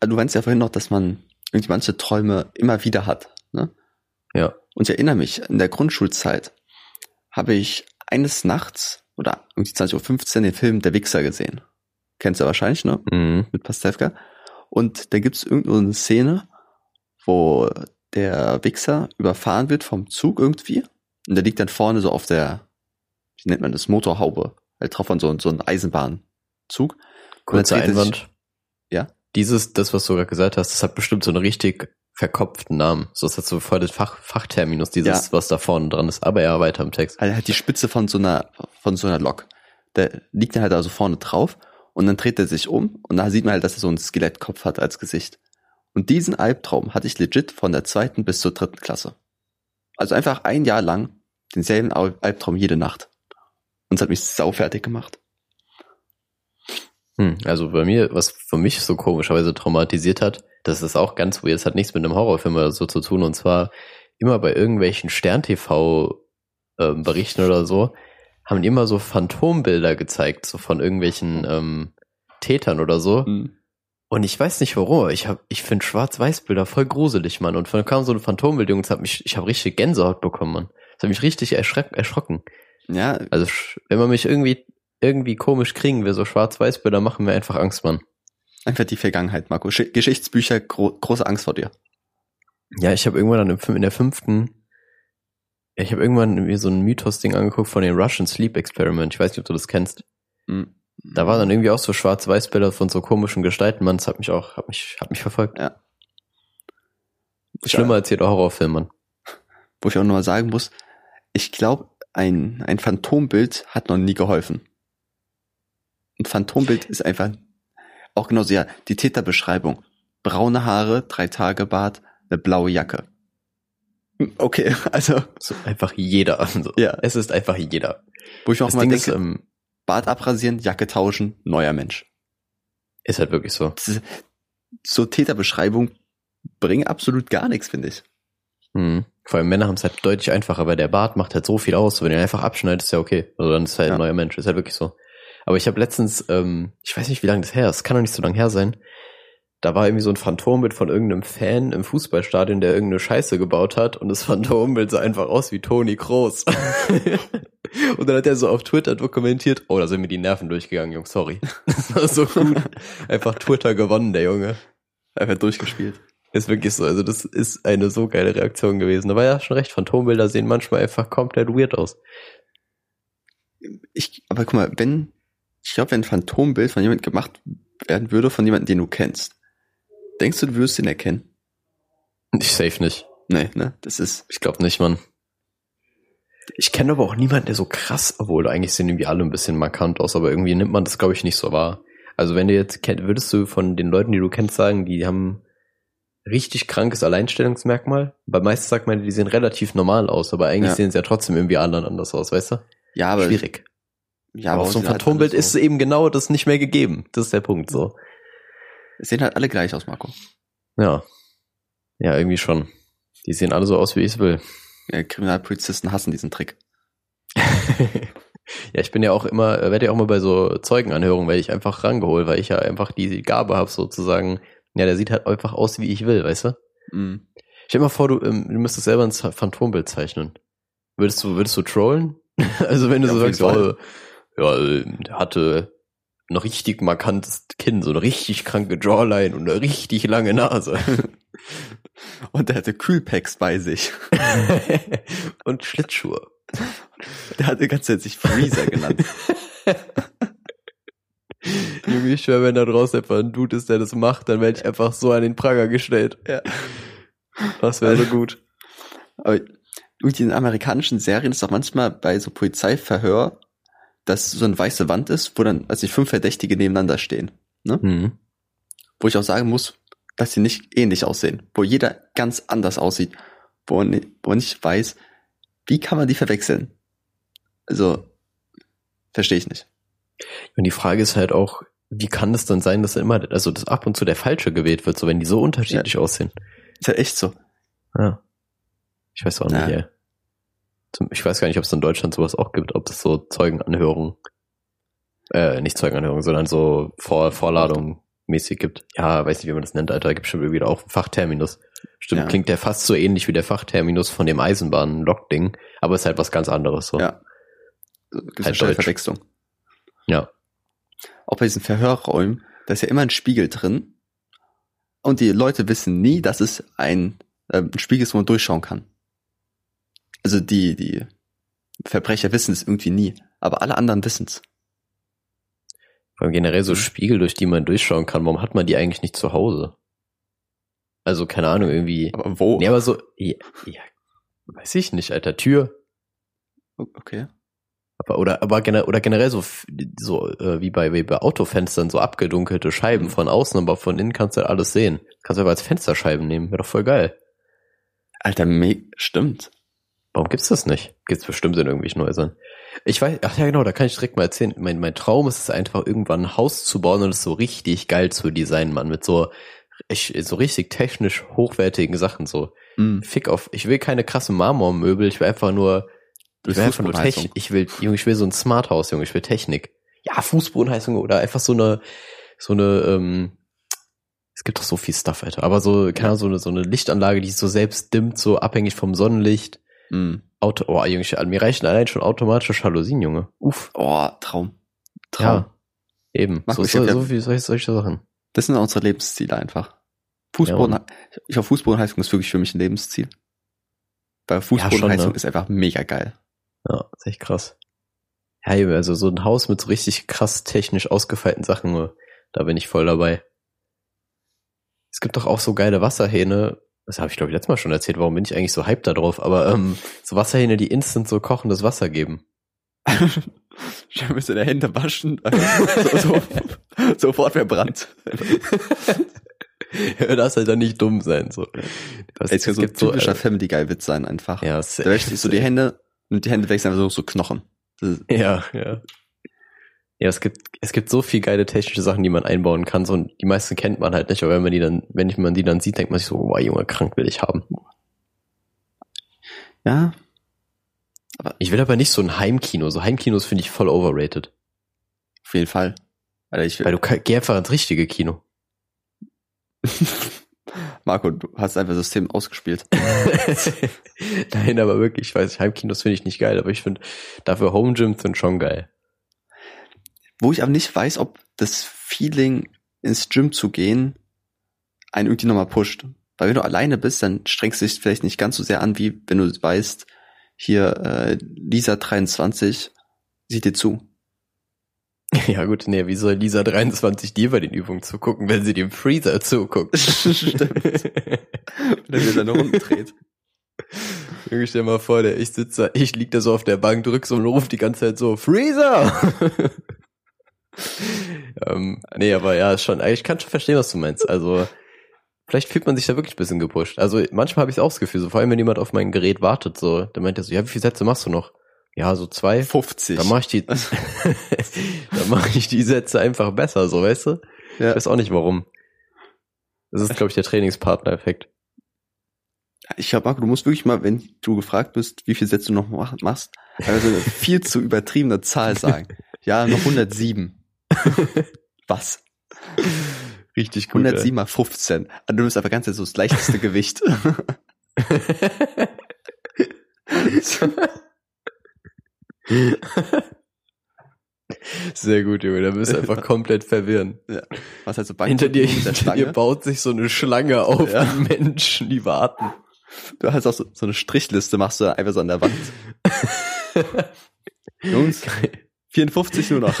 Also du meinst ja vorhin noch, dass man irgendwie manche Träume immer wieder hat. Ne? Ja. Und ich erinnere mich, in der Grundschulzeit habe ich eines Nachts oder irgendwie 20.15 Uhr den Film Der Wichser gesehen. Kennst du wahrscheinlich, ne? Mhm. Mit Pastewka. Und da gibt's irgendeine Szene, wo der Wichser überfahren wird vom Zug irgendwie. Und der liegt dann vorne so auf der, wie nennt man das, Motorhaube halt drauf von so, so einem Eisenbahnzug. Kurzer Einwand. Sich, ja. Dieses, das, was du gerade gesagt hast, das hat bestimmt so einen richtig verkopften Namen. So ist das so voll das Fach, Fachterminus, dieses, ja. was da vorne dran ist. Aber ja, weiter im Text. Also halt die Spitze von so einer, von so einer Lok. Der liegt dann halt also vorne drauf und dann dreht er sich um und da sieht man halt, dass er so einen Skelettkopf hat als Gesicht. Und diesen Albtraum hatte ich legit von der zweiten bis zur dritten Klasse. Also einfach ein Jahr lang denselben Albtraum jede Nacht. Und es hat mich saufertig gemacht. Hm, also bei mir, was für mich so komischerweise traumatisiert hat, das ist auch ganz weird, das hat nichts mit einem Horrorfilm oder so zu tun, und zwar immer bei irgendwelchen Stern-TV-Berichten ähm, oder so, haben die immer so Phantombilder gezeigt, so von irgendwelchen ähm, Tätern oder so. Mhm. Und ich weiß nicht warum, ich hab, ich finde Schwarz-Weiß-Bilder voll gruselig, Mann. Und dann kam so eine Phantombild und hat mich, ich habe richtig Gänsehaut bekommen, Mann. Das hat mich richtig erschreck, erschrocken. Ja. Also wenn man mich irgendwie irgendwie komisch kriegen will, so Schwarz-Weiß-Bilder machen mir einfach Angst, Mann. Einfach die Vergangenheit, Marco. Geschichtsbücher, gro große Angst vor dir. Ja, ich habe irgendwann dann in der fünften ich habe irgendwann mir so ein Mythos-Ding angeguckt von den Russian Sleep Experiment. Ich weiß nicht, ob du das kennst. Mhm. Da waren dann irgendwie auch so Schwarz-Weiß-Bilder von so komischen Gestalten, Mann. Das hat mich auch, hat mich, hat mich verfolgt. Ja. Schlimmer als jeder Horrorfilm, Mann. Wo ich auch nochmal sagen muss, ich glaube, ein, ein Phantombild hat noch nie geholfen. Ein Phantombild ist einfach auch genauso, ja, die Täterbeschreibung. Braune Haare, drei Tage Bart, eine blaue Jacke. Okay, also. So einfach jeder. Also, ja. Es ist einfach jeder. Wo ich auch das mal Ding denke, ist, ähm, Bart abrasieren, Jacke tauschen, neuer Mensch. Ist halt wirklich so. So Täterbeschreibung bringen absolut gar nichts, finde ich. Hm. Vor allem Männer haben es halt deutlich einfacher, weil der Bart macht halt so viel aus. Wenn er einfach abschneidet, ist ja okay. Also dann ist halt ja. ein neuer Mensch. Ist halt wirklich so. Aber ich habe letztens, ähm, ich weiß nicht, wie lange das her ist, kann doch nicht so lange her sein da war irgendwie so ein Phantombild von irgendeinem Fan im Fußballstadion, der irgendeine Scheiße gebaut hat und das Phantombild sah einfach aus wie Toni Kroos. und dann hat er so auf Twitter dokumentiert, oh, da sind mir die Nerven durchgegangen, Jungs, sorry. Das war so gut. Einfach Twitter gewonnen, der Junge. Einfach durchgespielt. Ist wirklich so, also das ist eine so geile Reaktion gewesen. Aber ja, schon recht, Phantombilder sehen manchmal einfach komplett weird aus. Ich, aber guck mal, wenn, ich glaube, wenn ein Phantombild von jemandem gemacht werden würde, von jemandem, den du kennst, Denkst du, du wirst ihn erkennen? Ich safe nicht. Nee, ne? Das ist. Ich glaube nicht, Mann. Ich kenne aber auch niemanden, der so krass, obwohl eigentlich sehen irgendwie alle ein bisschen markant aus, aber irgendwie nimmt man das, glaube ich, nicht so wahr. Also wenn du jetzt kennt, würdest du von den Leuten, die du kennst, sagen, die haben richtig krankes Alleinstellungsmerkmal? Weil meistens sagt man, die sehen relativ normal aus, aber eigentlich ja. sehen sie ja trotzdem irgendwie anderen anders aus, weißt du? Ja, aber. Schwierig. Ja, aber auf so ein halt Phantombild halt ist eben genau das nicht mehr gegeben. Das ist der Punkt, so. Es sehen halt alle gleich aus, Marco. Ja. Ja, irgendwie schon. Die sehen alle so aus, wie ich es will. Ja, Kriminalpolizisten hassen diesen Trick. ja, ich bin ja auch immer, werde ja auch mal bei so Zeugenanhörungen, werde ich einfach rangeholt, weil ich ja einfach die Gabe habe, sozusagen, ja, der sieht halt einfach aus, wie ich will, weißt du? Mm. Stell dir mal vor, du, ähm, du müsstest selber ein Phantombild zeichnen. Würdest du, würdest du trollen? also wenn du ja, so sagst, oh, ja, der hatte ein richtig markantes Kinn, so eine richtig kranke Jawline und eine richtig lange Nase. Und er hatte Kühlpacks bei sich. und Schlittschuhe. Der hat die ganze Zeit sich Freezer genannt. Junge, ich schwör, wenn da draußen einfach ein Dude ist, der das macht, dann werde ich einfach so an den Pranger gestellt. Ja. Das wäre so gut. Aber in amerikanischen Serien ist doch manchmal bei so Polizeiverhör dass so eine weiße Wand ist, wo dann, also fünf Verdächtige nebeneinander stehen. Ne? Mhm. Wo ich auch sagen muss, dass sie nicht ähnlich aussehen, wo jeder ganz anders aussieht, wo man, wo man nicht weiß, wie kann man die verwechseln? Also, verstehe ich nicht. Und die Frage ist halt auch, wie kann es dann sein, dass immer, also dass ab und zu der falsche gewählt wird, so wenn die so unterschiedlich ja. aussehen? Ist ja echt so. Ja. Ich weiß auch ja. nicht, ey ich weiß gar nicht, ob es in Deutschland sowas auch gibt, ob es so Zeugenanhörungen, äh, nicht Zeugenanhörungen, sondern so Vor Vorladungen mäßig gibt. Ja, weiß nicht, wie man das nennt, Alter, da gibt es bestimmt wieder auch Fachterminus. Stimmt, ja. klingt der fast so ähnlich wie der Fachterminus von dem Eisenbahn-Log-Ding, aber ist halt was ganz anderes, so. Ja. Gibt halt eine Verwechslung. Ja. Auch bei diesen Verhörräumen, da ist ja immer ein Spiegel drin und die Leute wissen nie, dass es ein, äh, ein Spiegel ist, wo man durchschauen kann also die, die Verbrecher wissen es irgendwie nie, aber alle anderen wissen es. Vor generell so Spiegel, durch die man durchschauen kann, warum hat man die eigentlich nicht zu Hause? Also, keine Ahnung, irgendwie. Aber wo? Nee, aber so, ja, ja weiß ich nicht, alter, Tür. Okay. Aber, oder, aber generell, oder generell so, so äh, wie, bei, wie bei Autofenstern, so abgedunkelte Scheiben mhm. von außen, aber von innen kannst du halt alles sehen. Kannst du aber als Fensterscheiben nehmen, wäre doch voll geil. Alter, stimmt. Warum gibt's das nicht? Gibt's bestimmt in irgendwelchen Häusern. Ich weiß, ach ja genau, da kann ich direkt mal erzählen. Mein, mein Traum ist es einfach, irgendwann ein Haus zu bauen und es so richtig geil zu designen, Mann. Mit so, ich, so richtig technisch hochwertigen Sachen, so. Mm. Fick auf, ich will keine krasse Marmormöbel, ich will einfach nur, ich will einfach nur Technik. Ich will, Junge, ich will so ein Smart House, Junge, ich will Technik. Ja, Fußbodenheizung oder einfach so eine, so eine, ähm, es gibt doch so viel Stuff, Alter. Aber so, keine Ahnung, so eine, so eine Lichtanlage, die so selbst dimmt, so abhängig vom Sonnenlicht. Mm. Auto, oh, Junge, mir reichen allein schon automatische Jalousien, Junge. Uff. Oh, Traum. Traum. Ja, eben. Marco, so, so, so viel solche, solche Sachen. Das sind unsere Lebensziele einfach. Fußboden, ja, ich glaube, Fußbodenheizung ist wirklich für mich ein Lebensziel. Weil Fußbodenheizung ja, schon, ne? ist einfach mega geil. Ja, ist echt krass. Ja, also so ein Haus mit so richtig krass technisch ausgefeilten Sachen, da bin ich voll dabei. Es gibt doch auch so geile Wasserhähne, das habe ich glaube ich letztes Mal schon erzählt, warum bin ich eigentlich so hyped da drauf, aber ähm, so Wasserhähne, die instant so kochendes Wasser geben. Ich müsste der Hände waschen, so, so, sofort verbrannt. ja, das halt dann nicht dumm sein, so. Das, es, es so ein typischer so, äh, Family Guy Witz sein, einfach. Ja, da wäscht sich so die Hände und die Hände wechseln einfach so, so Knochen. Ja, ja. Ja, es gibt, es gibt so viel geile technische Sachen, die man einbauen kann, so, und die meisten kennt man halt nicht, aber wenn man die dann, wenn man die dann sieht, denkt man sich so, wow, Junge, krank will ich haben. Ja. Aber ich will aber nicht so ein Heimkino. So Heimkinos finde ich voll overrated. Auf jeden Fall. Alter, ich will Weil du geh einfach ins richtige Kino. Marco, du hast einfach das System ausgespielt. Nein, aber wirklich, ich weiß, Heimkinos finde ich nicht geil, aber ich finde dafür Home Gyms sind schon geil. Wo ich aber nicht weiß, ob das Feeling ins Gym zu gehen einen irgendwie nochmal pusht. Weil wenn du alleine bist, dann strengst du dich vielleicht nicht ganz so sehr an, wie wenn du weißt, hier äh, Lisa 23 sieht dir zu. Ja gut, nee, wie soll Lisa 23 dir bei den Übungen zugucken, wenn sie dem Freezer zuguckt? Stimmt. wenn er dann Runden dreht. Ich stell mal vor, der, ich sitze, ich lieg da so auf der Bank, drück so und ruf die ganze Zeit so, Freezer! ähm, nee, aber ja, schon, ich kann schon verstehen, was du meinst. Also, vielleicht fühlt man sich da wirklich ein bisschen gepusht. Also, manchmal habe ich auch das Gefühl, so vor allem, wenn jemand auf mein Gerät wartet, so, dann meint er so, ja, wie viele Sätze machst du noch? Ja, so zwei. 50. Dann mache ich die, dann mache ich die Sätze einfach besser, so, weißt du? Ja. Ich weiß auch nicht warum. Das ist, glaube ich, der Trainingspartner-Effekt. Ich Marco, du musst wirklich mal, wenn du gefragt bist, wie viele Sätze du noch machst, also eine viel zu übertriebene Zahl sagen. Ja, noch 107. Was? Richtig gut. 107 mal 15. Also du bist aber ganz so das leichteste Gewicht. Sehr gut, Junge. Da bist du einfach komplett verwirren. Ja. Was halt so hinter dir, hinter dir baut sich so eine Schlange auf ja. die Menschen, die warten. Du hast auch so, so eine Strichliste, machst du einfach so an der Wand. Jungs, 54 nur noch.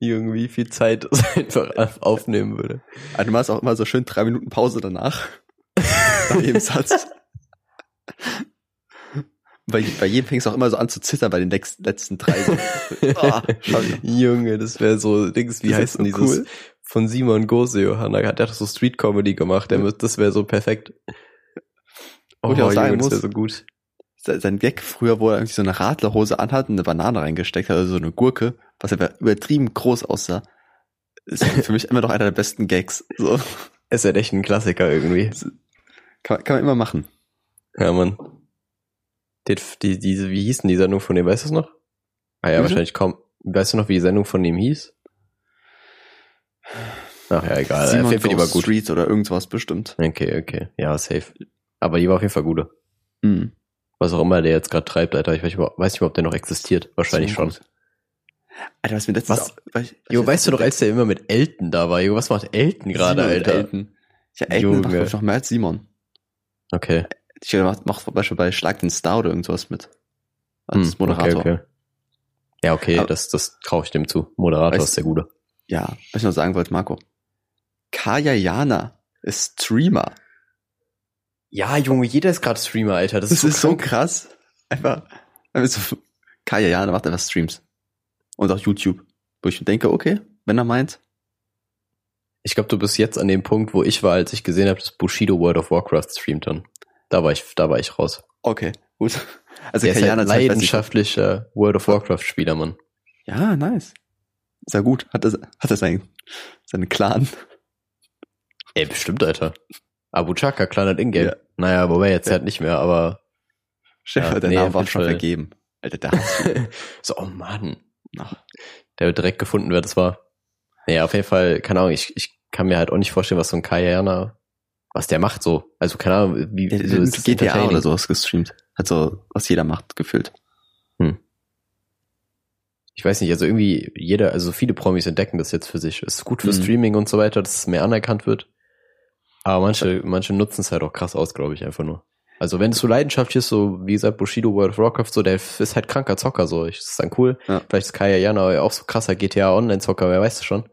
Junge, wie viel Zeit das einfach aufnehmen würde. Also du machst auch immer so schön drei Minuten Pause danach. Nach jedem Satz. Bei, bei jedem fängst du auch immer so an zu zittern bei den letzten drei. Oh, Junge, das wäre so, Dings, wie das heißt denn dieses cool. von Simon Gose, Johanna, der hat so Street Comedy gemacht, der, das wäre so perfekt. Oh, ich auch sagen Junge, muss, das wäre so gut sein Gag früher, wo er irgendwie so eine Radlerhose anhat und eine Banane reingesteckt hat, also so eine Gurke, was aber übertrieben groß aussah, ist für mich immer noch einer der besten Gags. So. Ist ja echt ein Klassiker irgendwie. Kann, kann man immer machen. Ja, Mann. Die, die, diese, wie hieß denn die Sendung von dem, weißt du es noch? Ah ja, mhm. wahrscheinlich kaum. Weißt du noch, wie die Sendung von ihm hieß? Ach ja, egal. Simon auf jeden Fall die war gut. Streets oder irgendwas bestimmt. Okay, okay. Ja, safe. Aber die war auf jeden Fall gut. Mhm. Was auch immer der jetzt gerade treibt, Alter. Ich weiß nicht, weiß nicht, ob der noch existiert. Wahrscheinlich schon. Alter, was mir letztens was? Auch, was, jo, weißt du doch, als der immer mit Elton da war, jo, was macht Elton gerade, Alter? Elton. Ja, Elton macht noch mehr als Simon. Okay. Ich macht, macht zum Beispiel bei Schlag den Star oder irgendwas mit. Als hm, Moderator. Okay, okay. Ja, okay, Aber, das, das traue ich dem zu. Moderator weißt, ist der Gute. Ja, was ich noch sagen wollte, Marco. Kaya Jana ist Streamer. Ja, Junge, jeder ist gerade Streamer, Alter. Das, das ist, so, ist so krass. Einfach, einfach so, Kaya Jana macht einfach Streams. Und auch YouTube. Wo ich denke, okay, wenn er meint. Ich glaube, du bist jetzt an dem Punkt, wo ich war, als ich gesehen habe, dass Bushido World of Warcraft streamt dann. da war ich, da war ich raus. Okay, gut. Also Der ist Kayana halt weiß ich- leidenschaftlicher World of Warcraft Spieler, Mann. Ja, nice. Ist ja gut. Hat er, hat er seinen, seinen Clan. Ey, bestimmt, Alter. Abu Chaka, kleiner Ingame. Ja. Naja, wobei jetzt Ja. halt nicht mehr, aber Chef, Ja, der nee, Name war schon vergeben. Alter, hat so, oh Mann. Ach, Der wird direkt gefunden, wer das war. Naja, auf jeden Fall, keine Ahnung, ich, ich kann mir halt auch nicht vorstellen, was so ein Kayana, was der macht so. Also, keine Ahnung, wie, der, der ist GTA oder sowas gestreamt. Hat so, was jeder macht, gefühlt. Ich weiß nicht, also irgendwie jeder, also viele Promis entdecken das jetzt für sich. Ist gut für Mhm. Streaming und so weiter, dass es mehr anerkannt wird. Aber manche, manche nutzen es halt auch krass aus, glaube ich, einfach nur. Also wenn es so leidenschaftlich ist, so wie gesagt, Bushido World of Warcraft, so der ist halt kranker Zocker, so. Ich, das ist dann cool. Ja. Vielleicht ist Kaya Jana auch so krasser GTA Online-Zocker, wer weiß das schon.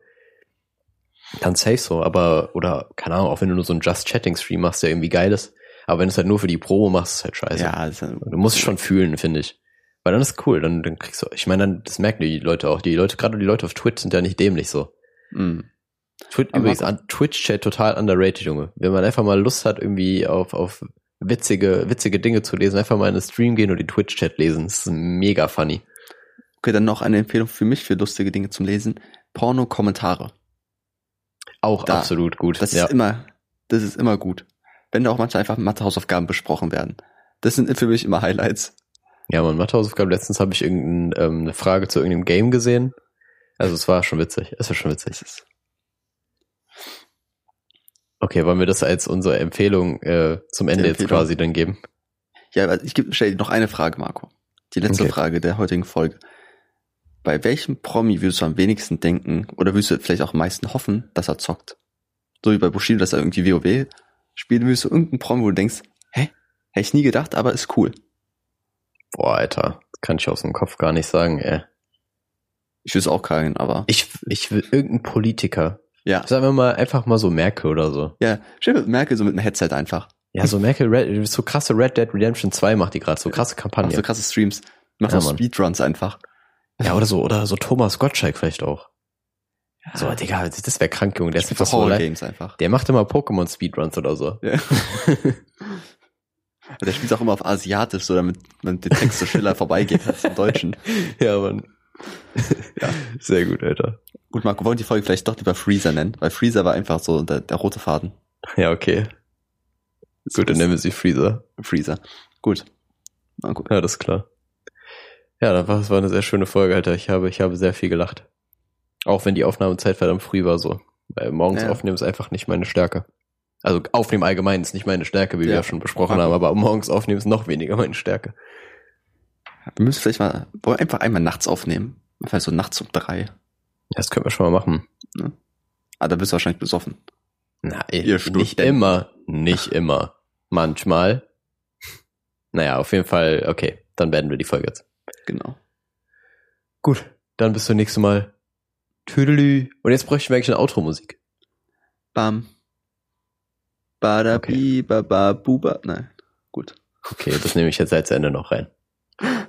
Dann safe so, aber, oder, keine Ahnung, auch wenn du nur so einen Just-Chatting-Stream machst, der irgendwie geil ist. Aber wenn du es halt nur für die Promo machst, ist halt scheiße. Ja, das ist, Du musst es schon fühlen, finde ich. Weil dann ist cool, dann, dann kriegst du, ich meine, dann, das merken die Leute auch. Die Leute, gerade die Leute auf Twitch sind ja nicht dämlich so. mh. Twitch, Aber übrigens, an Twitch-Chat total underrated, Junge. Wenn man einfach mal Lust hat, irgendwie auf, auf witzige, witzige Dinge zu lesen, einfach mal in den Stream gehen und den Twitch-Chat lesen. Das ist mega funny. Okay, dann noch eine Empfehlung für mich für lustige Dinge zum Lesen. Porno-Kommentare. Auch Da. absolut gut. Das ja. ist immer, das ist immer gut. Wenn da auch manchmal einfach Mathehausaufgaben besprochen werden. Das sind für mich immer Highlights. ja, man, Mathehausaufgaben. Letztens habe ich irgendeine ähm, Frage zu irgendeinem Game gesehen. Also es war schon witzig. Es war schon witzig. Okay, wollen wir das als unsere Empfehlung äh, zum Ende Die jetzt Empfehlung. quasi dann geben? ja, aber ich geb- stell dir noch eine Frage, Marco. Die letzte Okay. Frage der heutigen Folge. Bei welchem Promi würdest du am wenigsten denken oder würdest du vielleicht auch am meisten hoffen, dass er zockt? So wie bei Bushido, dass er irgendwie WoW spielt, würdest du irgendeinen Promi, wo du denkst, hä? Hätte ich nie gedacht, aber ist cool. Boah, Alter, das kann ich aus dem Kopf gar nicht sagen, ey. Ich es auch keinen, aber Ich, ich will irgendein Politiker. Ja. Sagen wir mal, einfach mal so Merkel oder so. Ja, dir Merkel so mit einem Headset einfach. Ja, so Merkel, Red, so krasse Red Dead Redemption 2 macht die gerade, so krasse Macht Kampagne. so krasse Streams. Macht Ja, so Mann. Speedruns einfach. Ja, oder so, oder so Thomas Gottschalk vielleicht auch. So, Digga, das wäre krank, Junge. Der ist einfach so. Games einfach. Der macht immer Pokémon Speedruns oder so. Ja. Der spielt auch immer auf Asiatisch, so damit man den Text so schneller vorbeigeht als im Deutschen. ja, Mann. Ja. Sehr gut, Alter. Gut, Marco, wollen die Folge vielleicht doch lieber Freezer nennen? Weil Freezer war einfach so der, der rote Faden. Ja, okay. Gut, dann nennen wir sie Freezer. Freezer. Gut. Gut. Ja, das ist klar. Ja, das war, das eine sehr schöne Folge, Alter. Ich habe, ich habe sehr viel gelacht. Auch wenn die Aufnahmezeit verdammt früh war so. Weil morgens Ja. aufnehmen ist einfach nicht meine Stärke. Also aufnehmen allgemein ist nicht meine Stärke, wie wir Ja. ja schon besprochen haben, aber morgens aufnehmen ist noch weniger meine Stärke. Wir müssen vielleicht mal, wollen wir einfach einmal nachts aufnehmen? Einfach so nachts um drei. Das können wir schon mal machen. Ah, da bist du wahrscheinlich besoffen. Na, ey, Ihr nicht immer, nicht immer. Manchmal. Naja, auf jeden Fall, okay, dann beenden wir die Folge jetzt. Genau. Gut, dann bis zum nächsten Mal. Tüdelü. Und jetzt bräuchten wir eigentlich eine Outro-Musik. Bam. Badabi, baba, buba. Nein. Gut. Okay, das nehme ich jetzt als Ende noch rein.